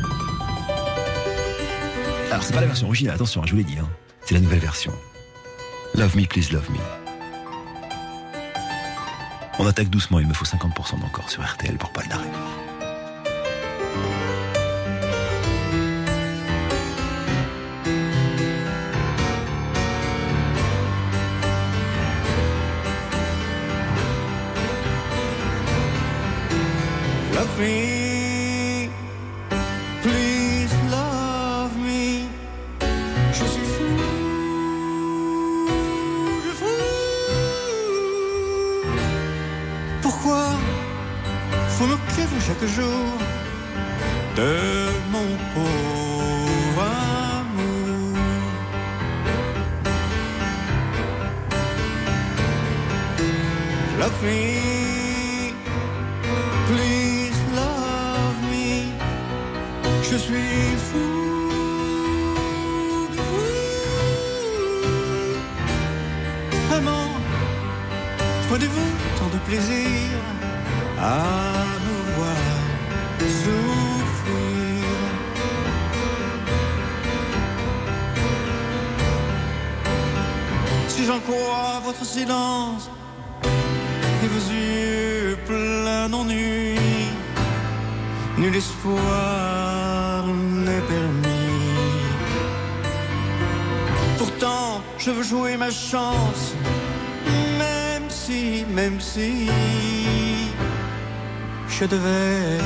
Alors c'est pas la version originale, attention, hein, je vous l'ai dit, hein. c'est la nouvelle version. Love me, please love me. On attaque doucement, il me faut 50% d'encore sur RTL pour Paul Naref. Me, me. Pourquoi faut m'occuper chaque jour de mon pauvre amour? Love me, de vous, tant de plaisir à nous voir souffrir. Si j'en crois votre silence et vos yeux pleins d'ennui, nul espoir n'est permis. Pourtant, je veux jouer ma chance même si je devais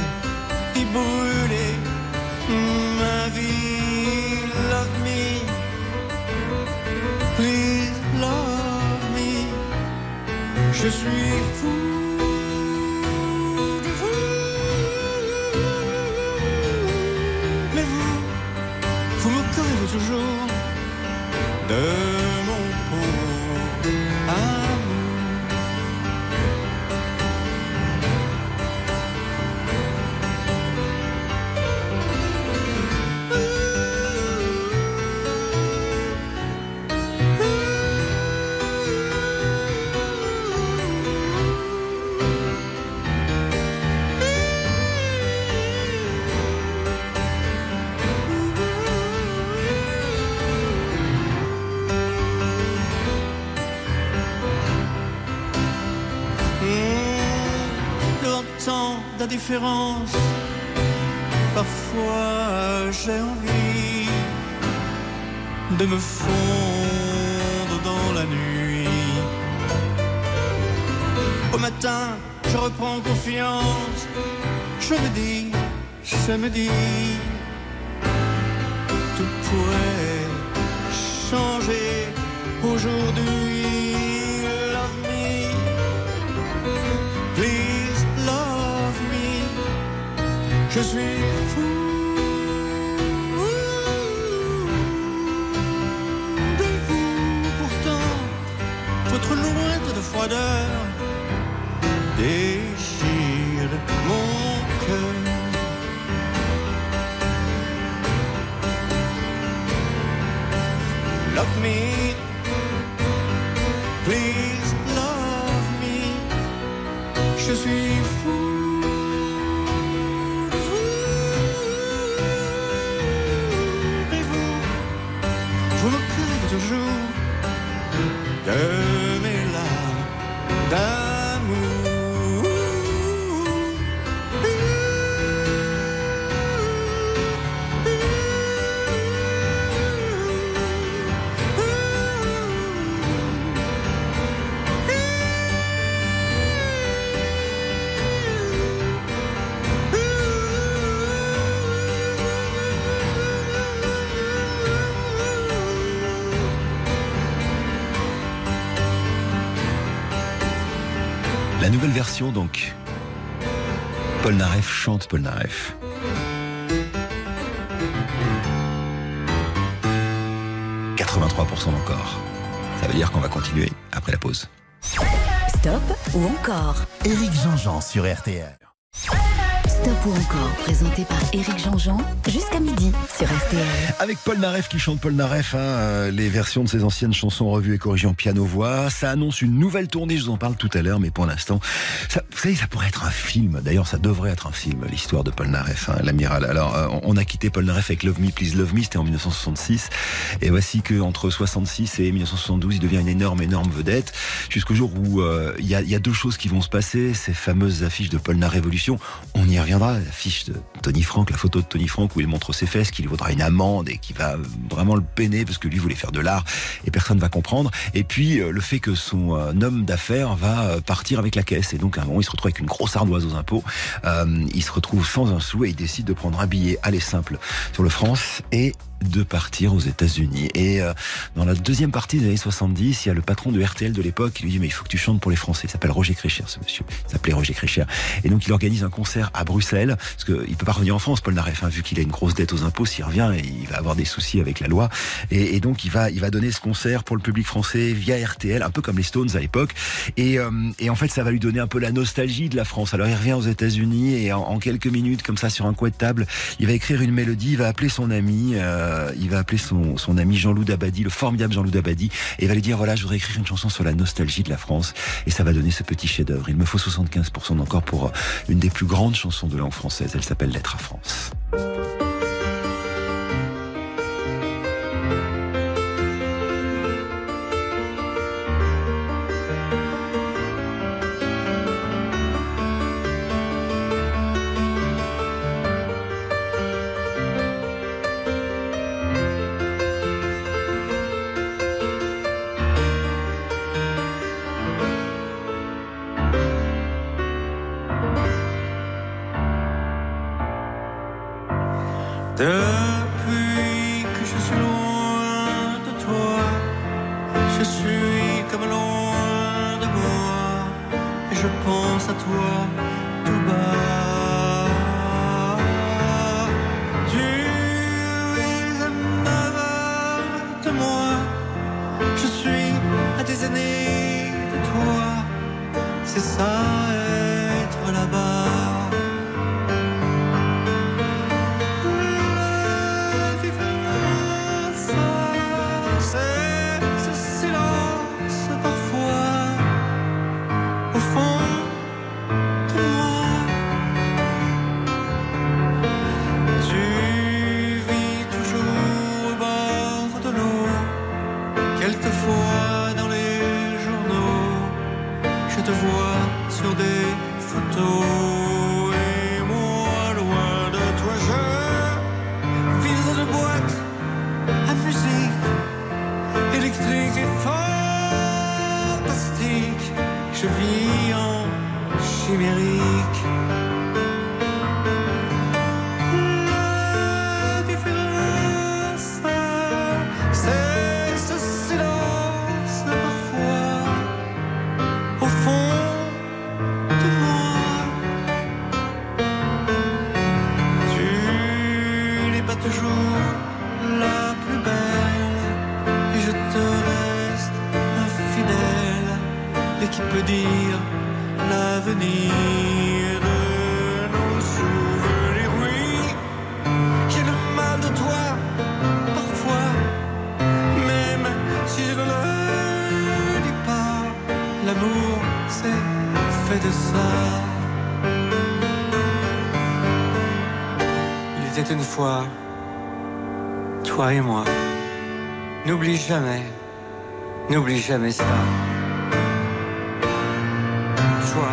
y brûler ma vie. Love me, please love me. Je suis fou. de vous. Mais vous, vous me toujours de Parfois j'ai envie de me fondre dans la nuit. Au matin, je reprends confiance, je me dis, je me dis, tout pourrait changer aujourd'hui. Je suis fou. Version donc. Paul Naref chante Paul Naref. « 83% encore. Ça veut dire qu'on va continuer après la pause. Stop ou encore? Éric Jean-Jean sur RTL. Ou encore, présenté par Éric Jean-Jean, jusqu'à midi sur RTL. Avec Paul Naref qui chante Paul Naref, hein, euh, les versions de ses anciennes chansons revues et corrigées en piano-voix. Ça annonce une nouvelle tournée, je vous en parle tout à l'heure, mais pour l'instant, ça, vous savez, ça pourrait être un film. D'ailleurs, ça devrait être un film, l'histoire de Paul Naref, hein, l'amiral. Alors, euh, on a quitté Paul Naref avec Love Me, Please Love Me, c'était en 1966. Et voici que entre 66 et 1972, il devient une énorme, énorme vedette, jusqu'au jour où euh, il y, y a deux choses qui vont se passer. Ces fameuses affiches de Paul Naref Révolution, on y reviendra. L'affiche de Tony la photo de Tony Frank où il montre ses fesses, qui lui vaudra une amende et qui va vraiment le peiner parce que lui voulait faire de l'art et personne va comprendre. Et puis euh, le fait que son euh, homme d'affaires va euh, partir avec la caisse et donc à un moment il se retrouve avec une grosse ardoise aux impôts. Il se retrouve sans un sou et il décide de prendre un billet aller simple sur le France et de partir aux États-Unis. Et euh, dans la deuxième partie des années 70, il y a le patron de RTL de l'époque qui lui dit mais il faut que tu chantes pour les Français. Il s'appelle Roger Crécher, ce monsieur. Il s'appelait Roger Crécher. Et donc il organise un concert à Bruxelles parce qu'il peut pas revenir en France, Paul Naref, hein, vu qu'il a une grosse dette aux impôts. S'il revient, il va avoir des soucis avec la loi. Et, donc il va, il va donner ce concert pour le public français via RTL, un peu comme les Stones à l'époque. Et, euh, et en fait, ça va lui donner un peu la nostalgie de la France. Alors il revient aux États-Unis et en, en quelques minutes, comme ça, sur un coin de table, il va écrire une mélodie. Il va appeler son ami, euh, il va appeler son, son ami Jean-Loup Dabadi, le formidable Jean-Loup Dabadi, et il va lui dire voilà, je voudrais écrire une chanson sur la nostalgie de la France. Et ça va donner ce petit chef-d'œuvre. Il me faut 75% encore pour euh, une des plus grandes chansons de langue française. Elle s'appelle Lettre à France. Fois, toi et moi. N'oublie jamais, n'oublie jamais ça. Toi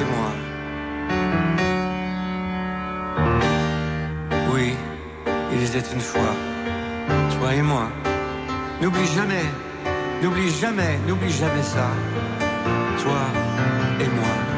et moi. Oui, il était une fois, toi et moi. N'oublie jamais, n'oublie jamais, n'oublie jamais ça. Toi et moi.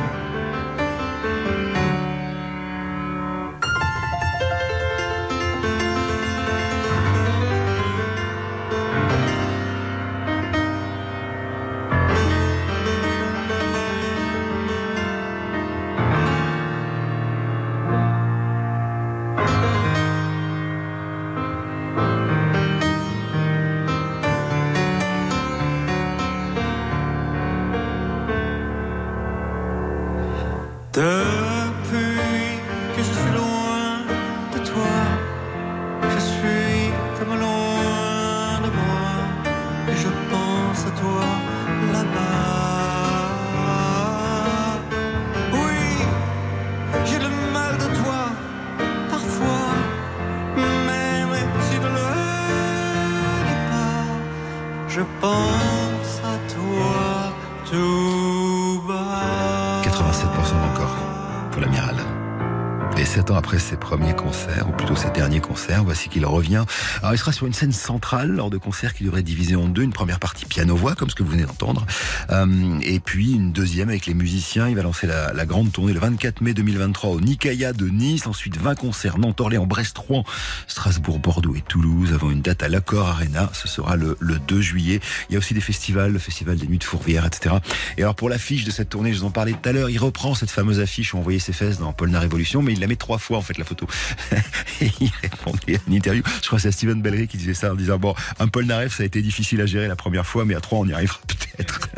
Revient. Alors il sera sur une scène centrale lors de concerts qui devraient être divisés en deux. Une première partie piano-voix, comme ce que vous venez d'entendre. Euh, et puis une deuxième avec les musiciens. Il va lancer la, la grande tournée le 24 mai 2023 au Nicaïa de Nice. Ensuite 20 concerts Nantes, Orléans, Brest, Rouen, Strasbourg, Bordeaux et Toulouse. Avant une date à l'Accord Arena. Ce sera le, le 2 juillet. Il y a aussi des festivals, le festival des Nuits de Fourvière, etc. Et alors pour l'affiche de cette tournée, je vous en parlais tout à l'heure, il reprend cette fameuse affiche où on voyait ses fesses dans Paul la Révolution, mais il la met trois fois en fait la photo. et il répondait à une interview. Je crois que c'est Steven Bellery qui disait ça en disant bon, un Paul Naref, ça a été difficile à gérer la première fois, mais à trois on y arrivera peut-être.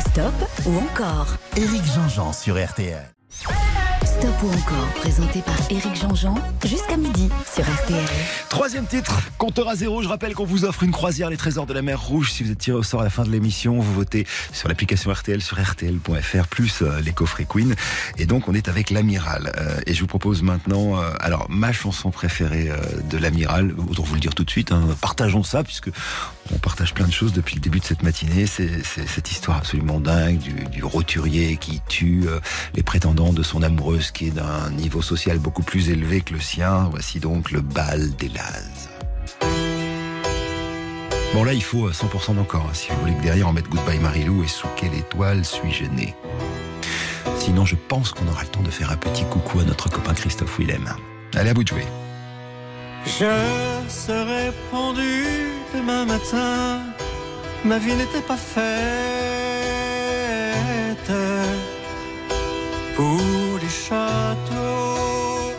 Stop ou encore Éric Jean-Jean sur RTL. Stop ou encore, présenté par Éric Jean-Jean, jusqu'à midi sur RTL. Troisième titre, compteur à zéro. Je rappelle qu'on vous offre une croisière les trésors de la mer Rouge. Si vous êtes tiré au sort à la fin de l'émission, vous votez sur l'application RTL sur RTL.fr plus euh, les coffrets Queen. Et donc on est avec l'amiral. Euh, et je vous propose maintenant, euh, alors ma chanson préférée de l'amiral. Autant vous le dire tout de suite. hein, partageons ça puisque on partage plein de choses depuis le début de cette matinée. C'est cette histoire absolument dingue du, roturier qui tue euh, les prétendants de son amoureuse qui est d'un niveau social beaucoup plus élevé que le sien. Voici donc le bal des Lazes. Bon là il faut euh, 100% d'encore hein, si vous voulez que derrière on mette Goodbye Marilou et sous quelle étoile suis-je né. Sinon je pense qu'on aura le temps de faire un petit coucou à notre copain Christophe Willem. Allez à vous de jouer. Je serai pendu demain matin. Ma vie n'était pas faite pour les châteaux.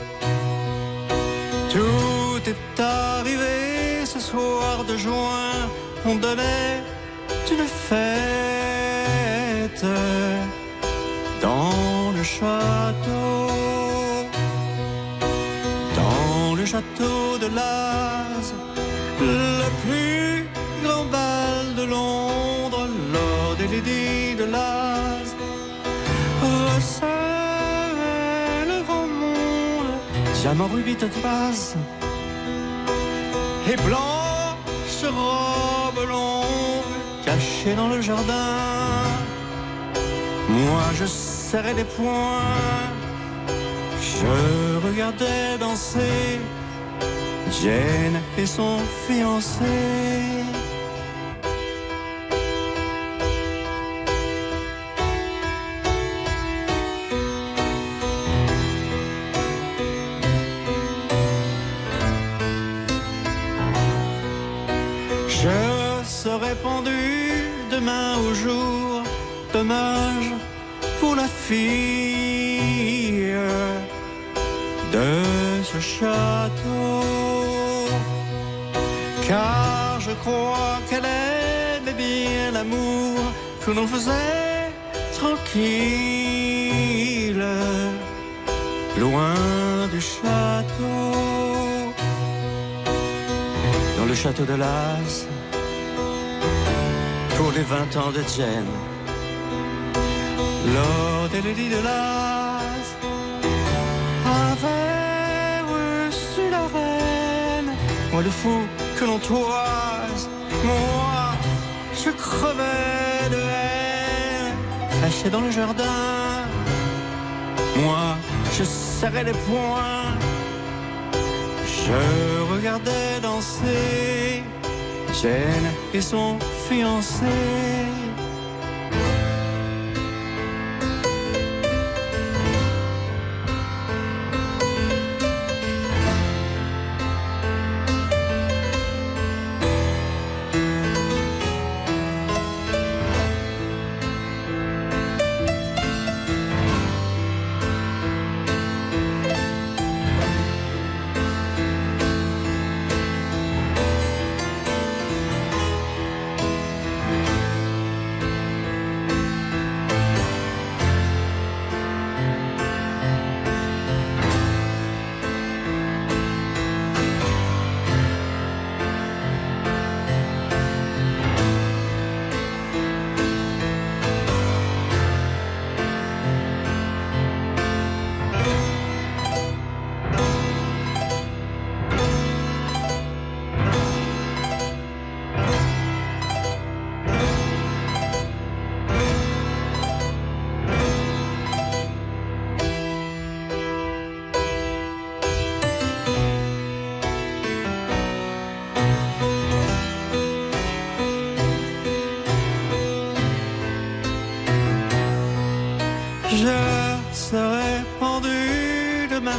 Tout est arrivé ce soir de juin. On donnait une fête dans le château. De le plus grand bal de Londres, Lord et Lady de Laz recevait le grand monde, diamant, rubis, topaz et blanche robe longue cachée dans le jardin. Moi je serrais les poings, je regardais danser Jane et son fiancé. Je serai pendu demain au jour. Dommage pour la fille de ce château. Crois qu'elle aimait bien l'amour que l'on faisait tranquille, loin du château. Dans le château de Laz, pour les 20 ans de Jane. Lord et Lady de Laz avaient reçu la reine. Moi le fou que l'on toise, moi je crevais de haine, caché dans le jardin. Moi je serrais les poings, je regardais danser Jane et son fiancé.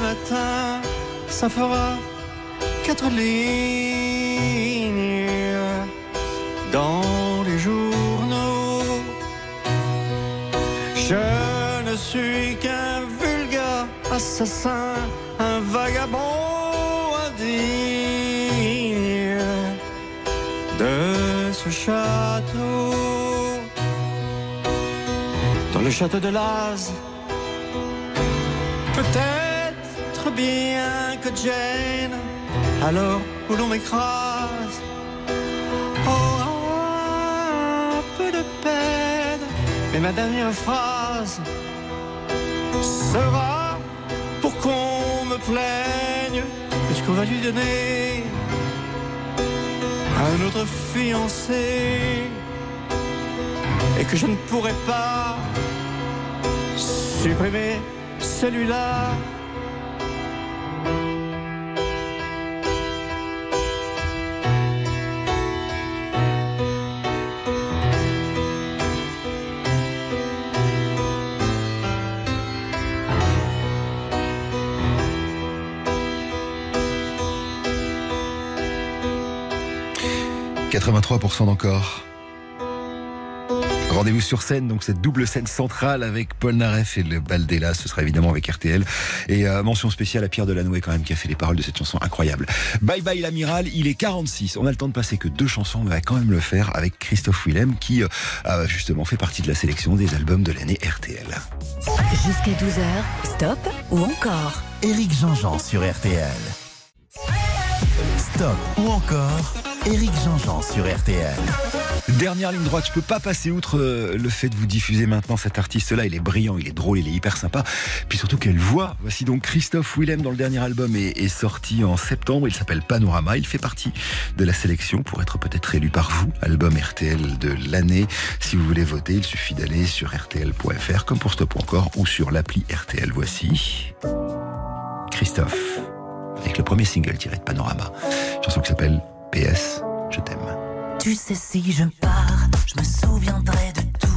Matin, ça fera quatre lignes dans les journaux. Je ne suis qu'un vulgaire assassin, un vagabond indigne de ce château. Dans le château de Laz, bien que Jane, alors où l'on m'écrase, aura un peu de peine. Mais ma dernière phrase sera pour qu'on me plaigne, puisqu'on va lui donner un autre fiancé et que je ne pourrai pas supprimer celui-là. 83% d'encore. Rendez-vous sur scène, donc cette double scène centrale avec Paul Naref et le Baldella, ce sera évidemment avec RTL. Et euh, mention spéciale à Pierre Delanoë quand même qui a fait les paroles de cette chanson incroyable. Bye bye l'amiral, il est 46. On a le temps de passer que deux chansons, on va quand même le faire avec Christophe Willem qui euh, a justement fait partie de la sélection des albums de l'année RTL. Jusqu'à 12h, stop ou encore Éric Jean-Jean sur RTL. Stop ou encore Éric Jean-Jean sur RTL. Dernière ligne droite, je peux pas passer outre euh, le fait de vous diffuser maintenant cet artiste-là. Il est brillant, il est drôle, il est hyper sympa. Puis surtout quelle voix. Voici donc Christophe Willem dans le dernier album est, est sorti en septembre. Il s'appelle Panorama. Il fait partie de la sélection pour être peut-être élu par vous. Album RTL de l'année. Si vous voulez voter, il suffit d'aller sur rtl.fr comme pour Stop encore ou sur l'appli RTL. Voici Christophe avec le premier single tiré de Panorama. Chanson qui s'appelle PS, je t'aime. Tu sais si je pars, je me souviendrai de tout.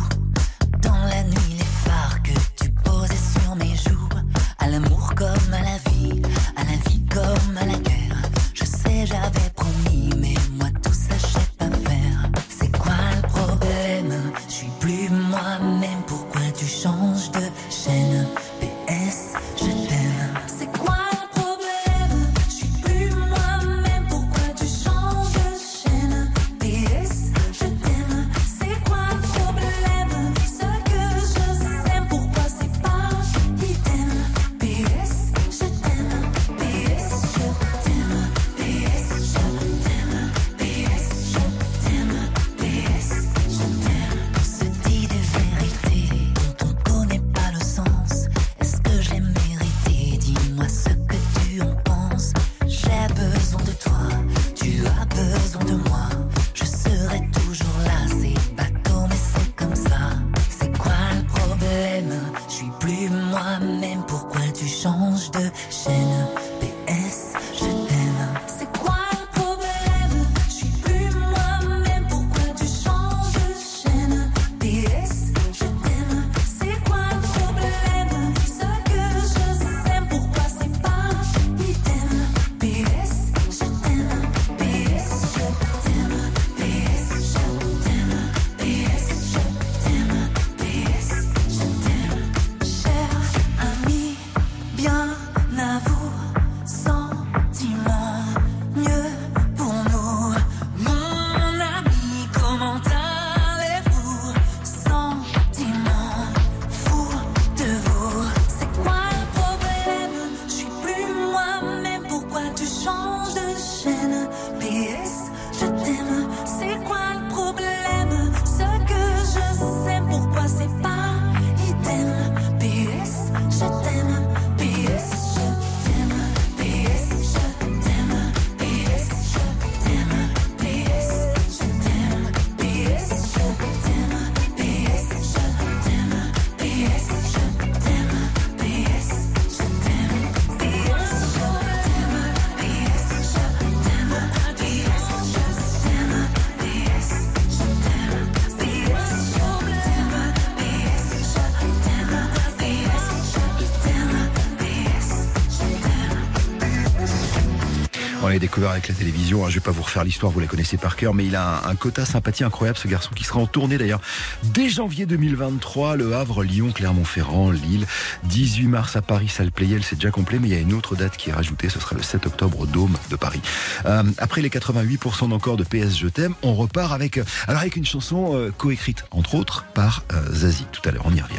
On l'a découvert avec la télévision, hein, je vais pas vous refaire l'histoire, vous la connaissez par cœur, mais il a un, un quota sympathie incroyable ce garçon qui sera en tournée d'ailleurs dès janvier 2023, Le Havre, Lyon, Clermont-Ferrand, Lille, 18 mars à Paris, salle Playel, c'est déjà complet, mais il y a une autre date qui est rajoutée, ce sera le 7 octobre au Dôme de Paris. Euh, après les 88% d'encore de PS Je t'aime, on repart avec, euh, alors avec une chanson euh, coécrite entre autres par euh, Zazie. Tout à l'heure, on y revient.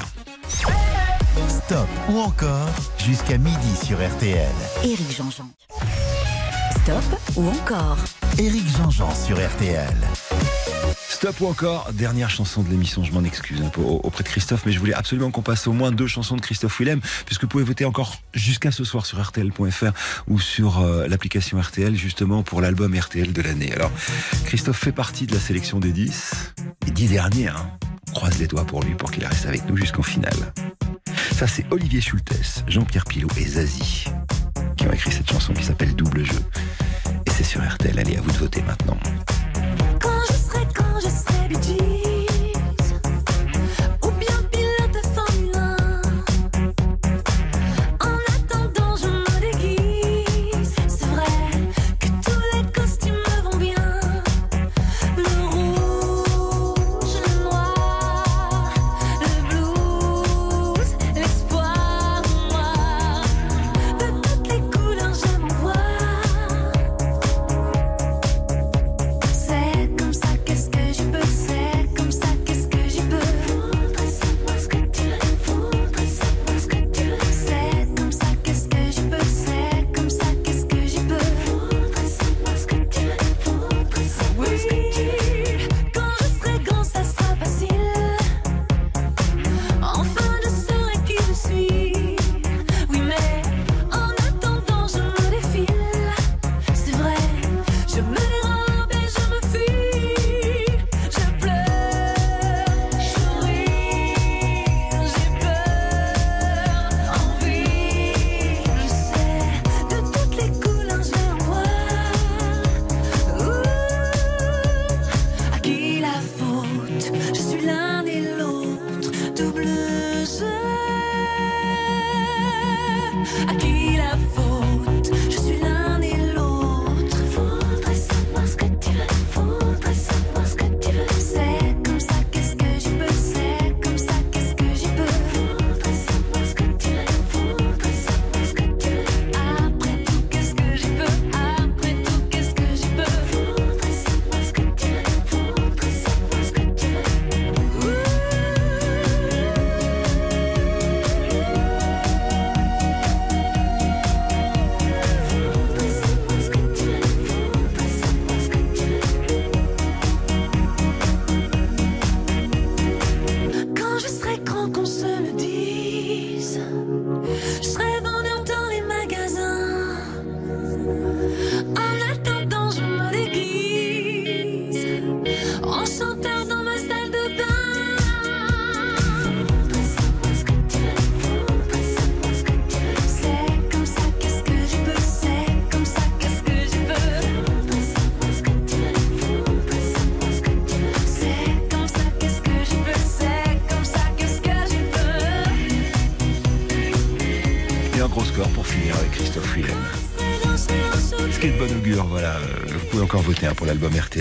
Stop ou encore jusqu'à midi sur RTL. Éric Jean-Jean. Stop ou encore Éric Jean-Jean sur RTL. Stop ou encore, dernière chanson de l'émission, je m'en excuse un peu auprès de Christophe, mais je voulais absolument qu'on passe au moins deux chansons de Christophe Willem, puisque vous pouvez voter encore jusqu'à ce soir sur RTL.fr ou sur euh, l'application RTL, justement pour l'album RTL de l'année. Alors, Christophe fait partie de la sélection des 10, les 10 derniers, hein. Croise les doigts pour lui, pour qu'il reste avec nous jusqu'en finale. Ça, c'est Olivier Schultes, Jean-Pierre Pilot et Zazie qui ont écrit cette chanson qui s'appelle Double Jeu. Et c'est sur RTL, allez, à vous de voter maintenant. double Z.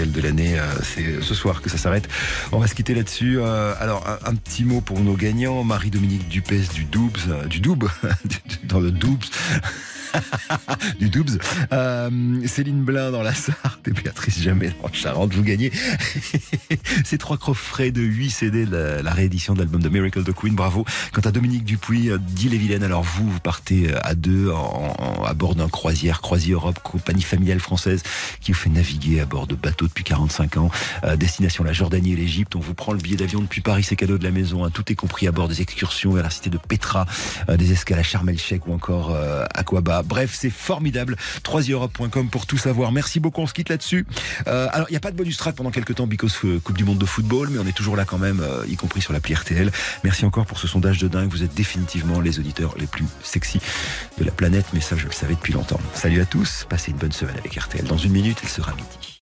De l'année. euh, C'est ce soir que ça s'arrête. On va se quitter là-dessus. Euh, Alors, un, petit mot pour nos gagnants. Marie-Dominique Dupès du Doubs, euh, du Doub, dans le Doubs. du Doubs. Euh, Céline Blin dans la Sarthe et Béatrice Jamais dans Charente. Vous gagnez ces trois coffrets de 8 CD de la, réédition de l'album de Miracle the Queen. Bravo. Quant à Dominique Dupuis euh, d'Ille-et-Vilaine, alors vous, partez euh, à deux en- à bord d'un croisière, Croisier Europe, compagnie familiale française qui vous fait naviguer à bord de bateaux depuis 45 ans. Euh, destination la Jordanie et l'Égypte. On vous prend le billet d'avion depuis Paris, c'est cadeau de la maison. hein. Tout est compris à bord des excursions vers la cité de Petra, euh, des escales à Sharm el-Sheikh ou encore euh, Aquaba. Bref, c'est formidable. 3europe.com pour tout savoir. Merci beaucoup. On se quitte là-dessus. Euh, alors, il n'y a pas de bonus track pendant quelques temps, because Coupe du Monde de football, mais on est toujours là quand même, y compris sur l'appli RTL. Merci encore pour ce sondage de dingue. Vous êtes définitivement les auditeurs les plus sexy de la planète, mais ça, je le savais depuis longtemps. Salut à tous. Passez une bonne semaine avec RTL. Dans une minute, il sera midi.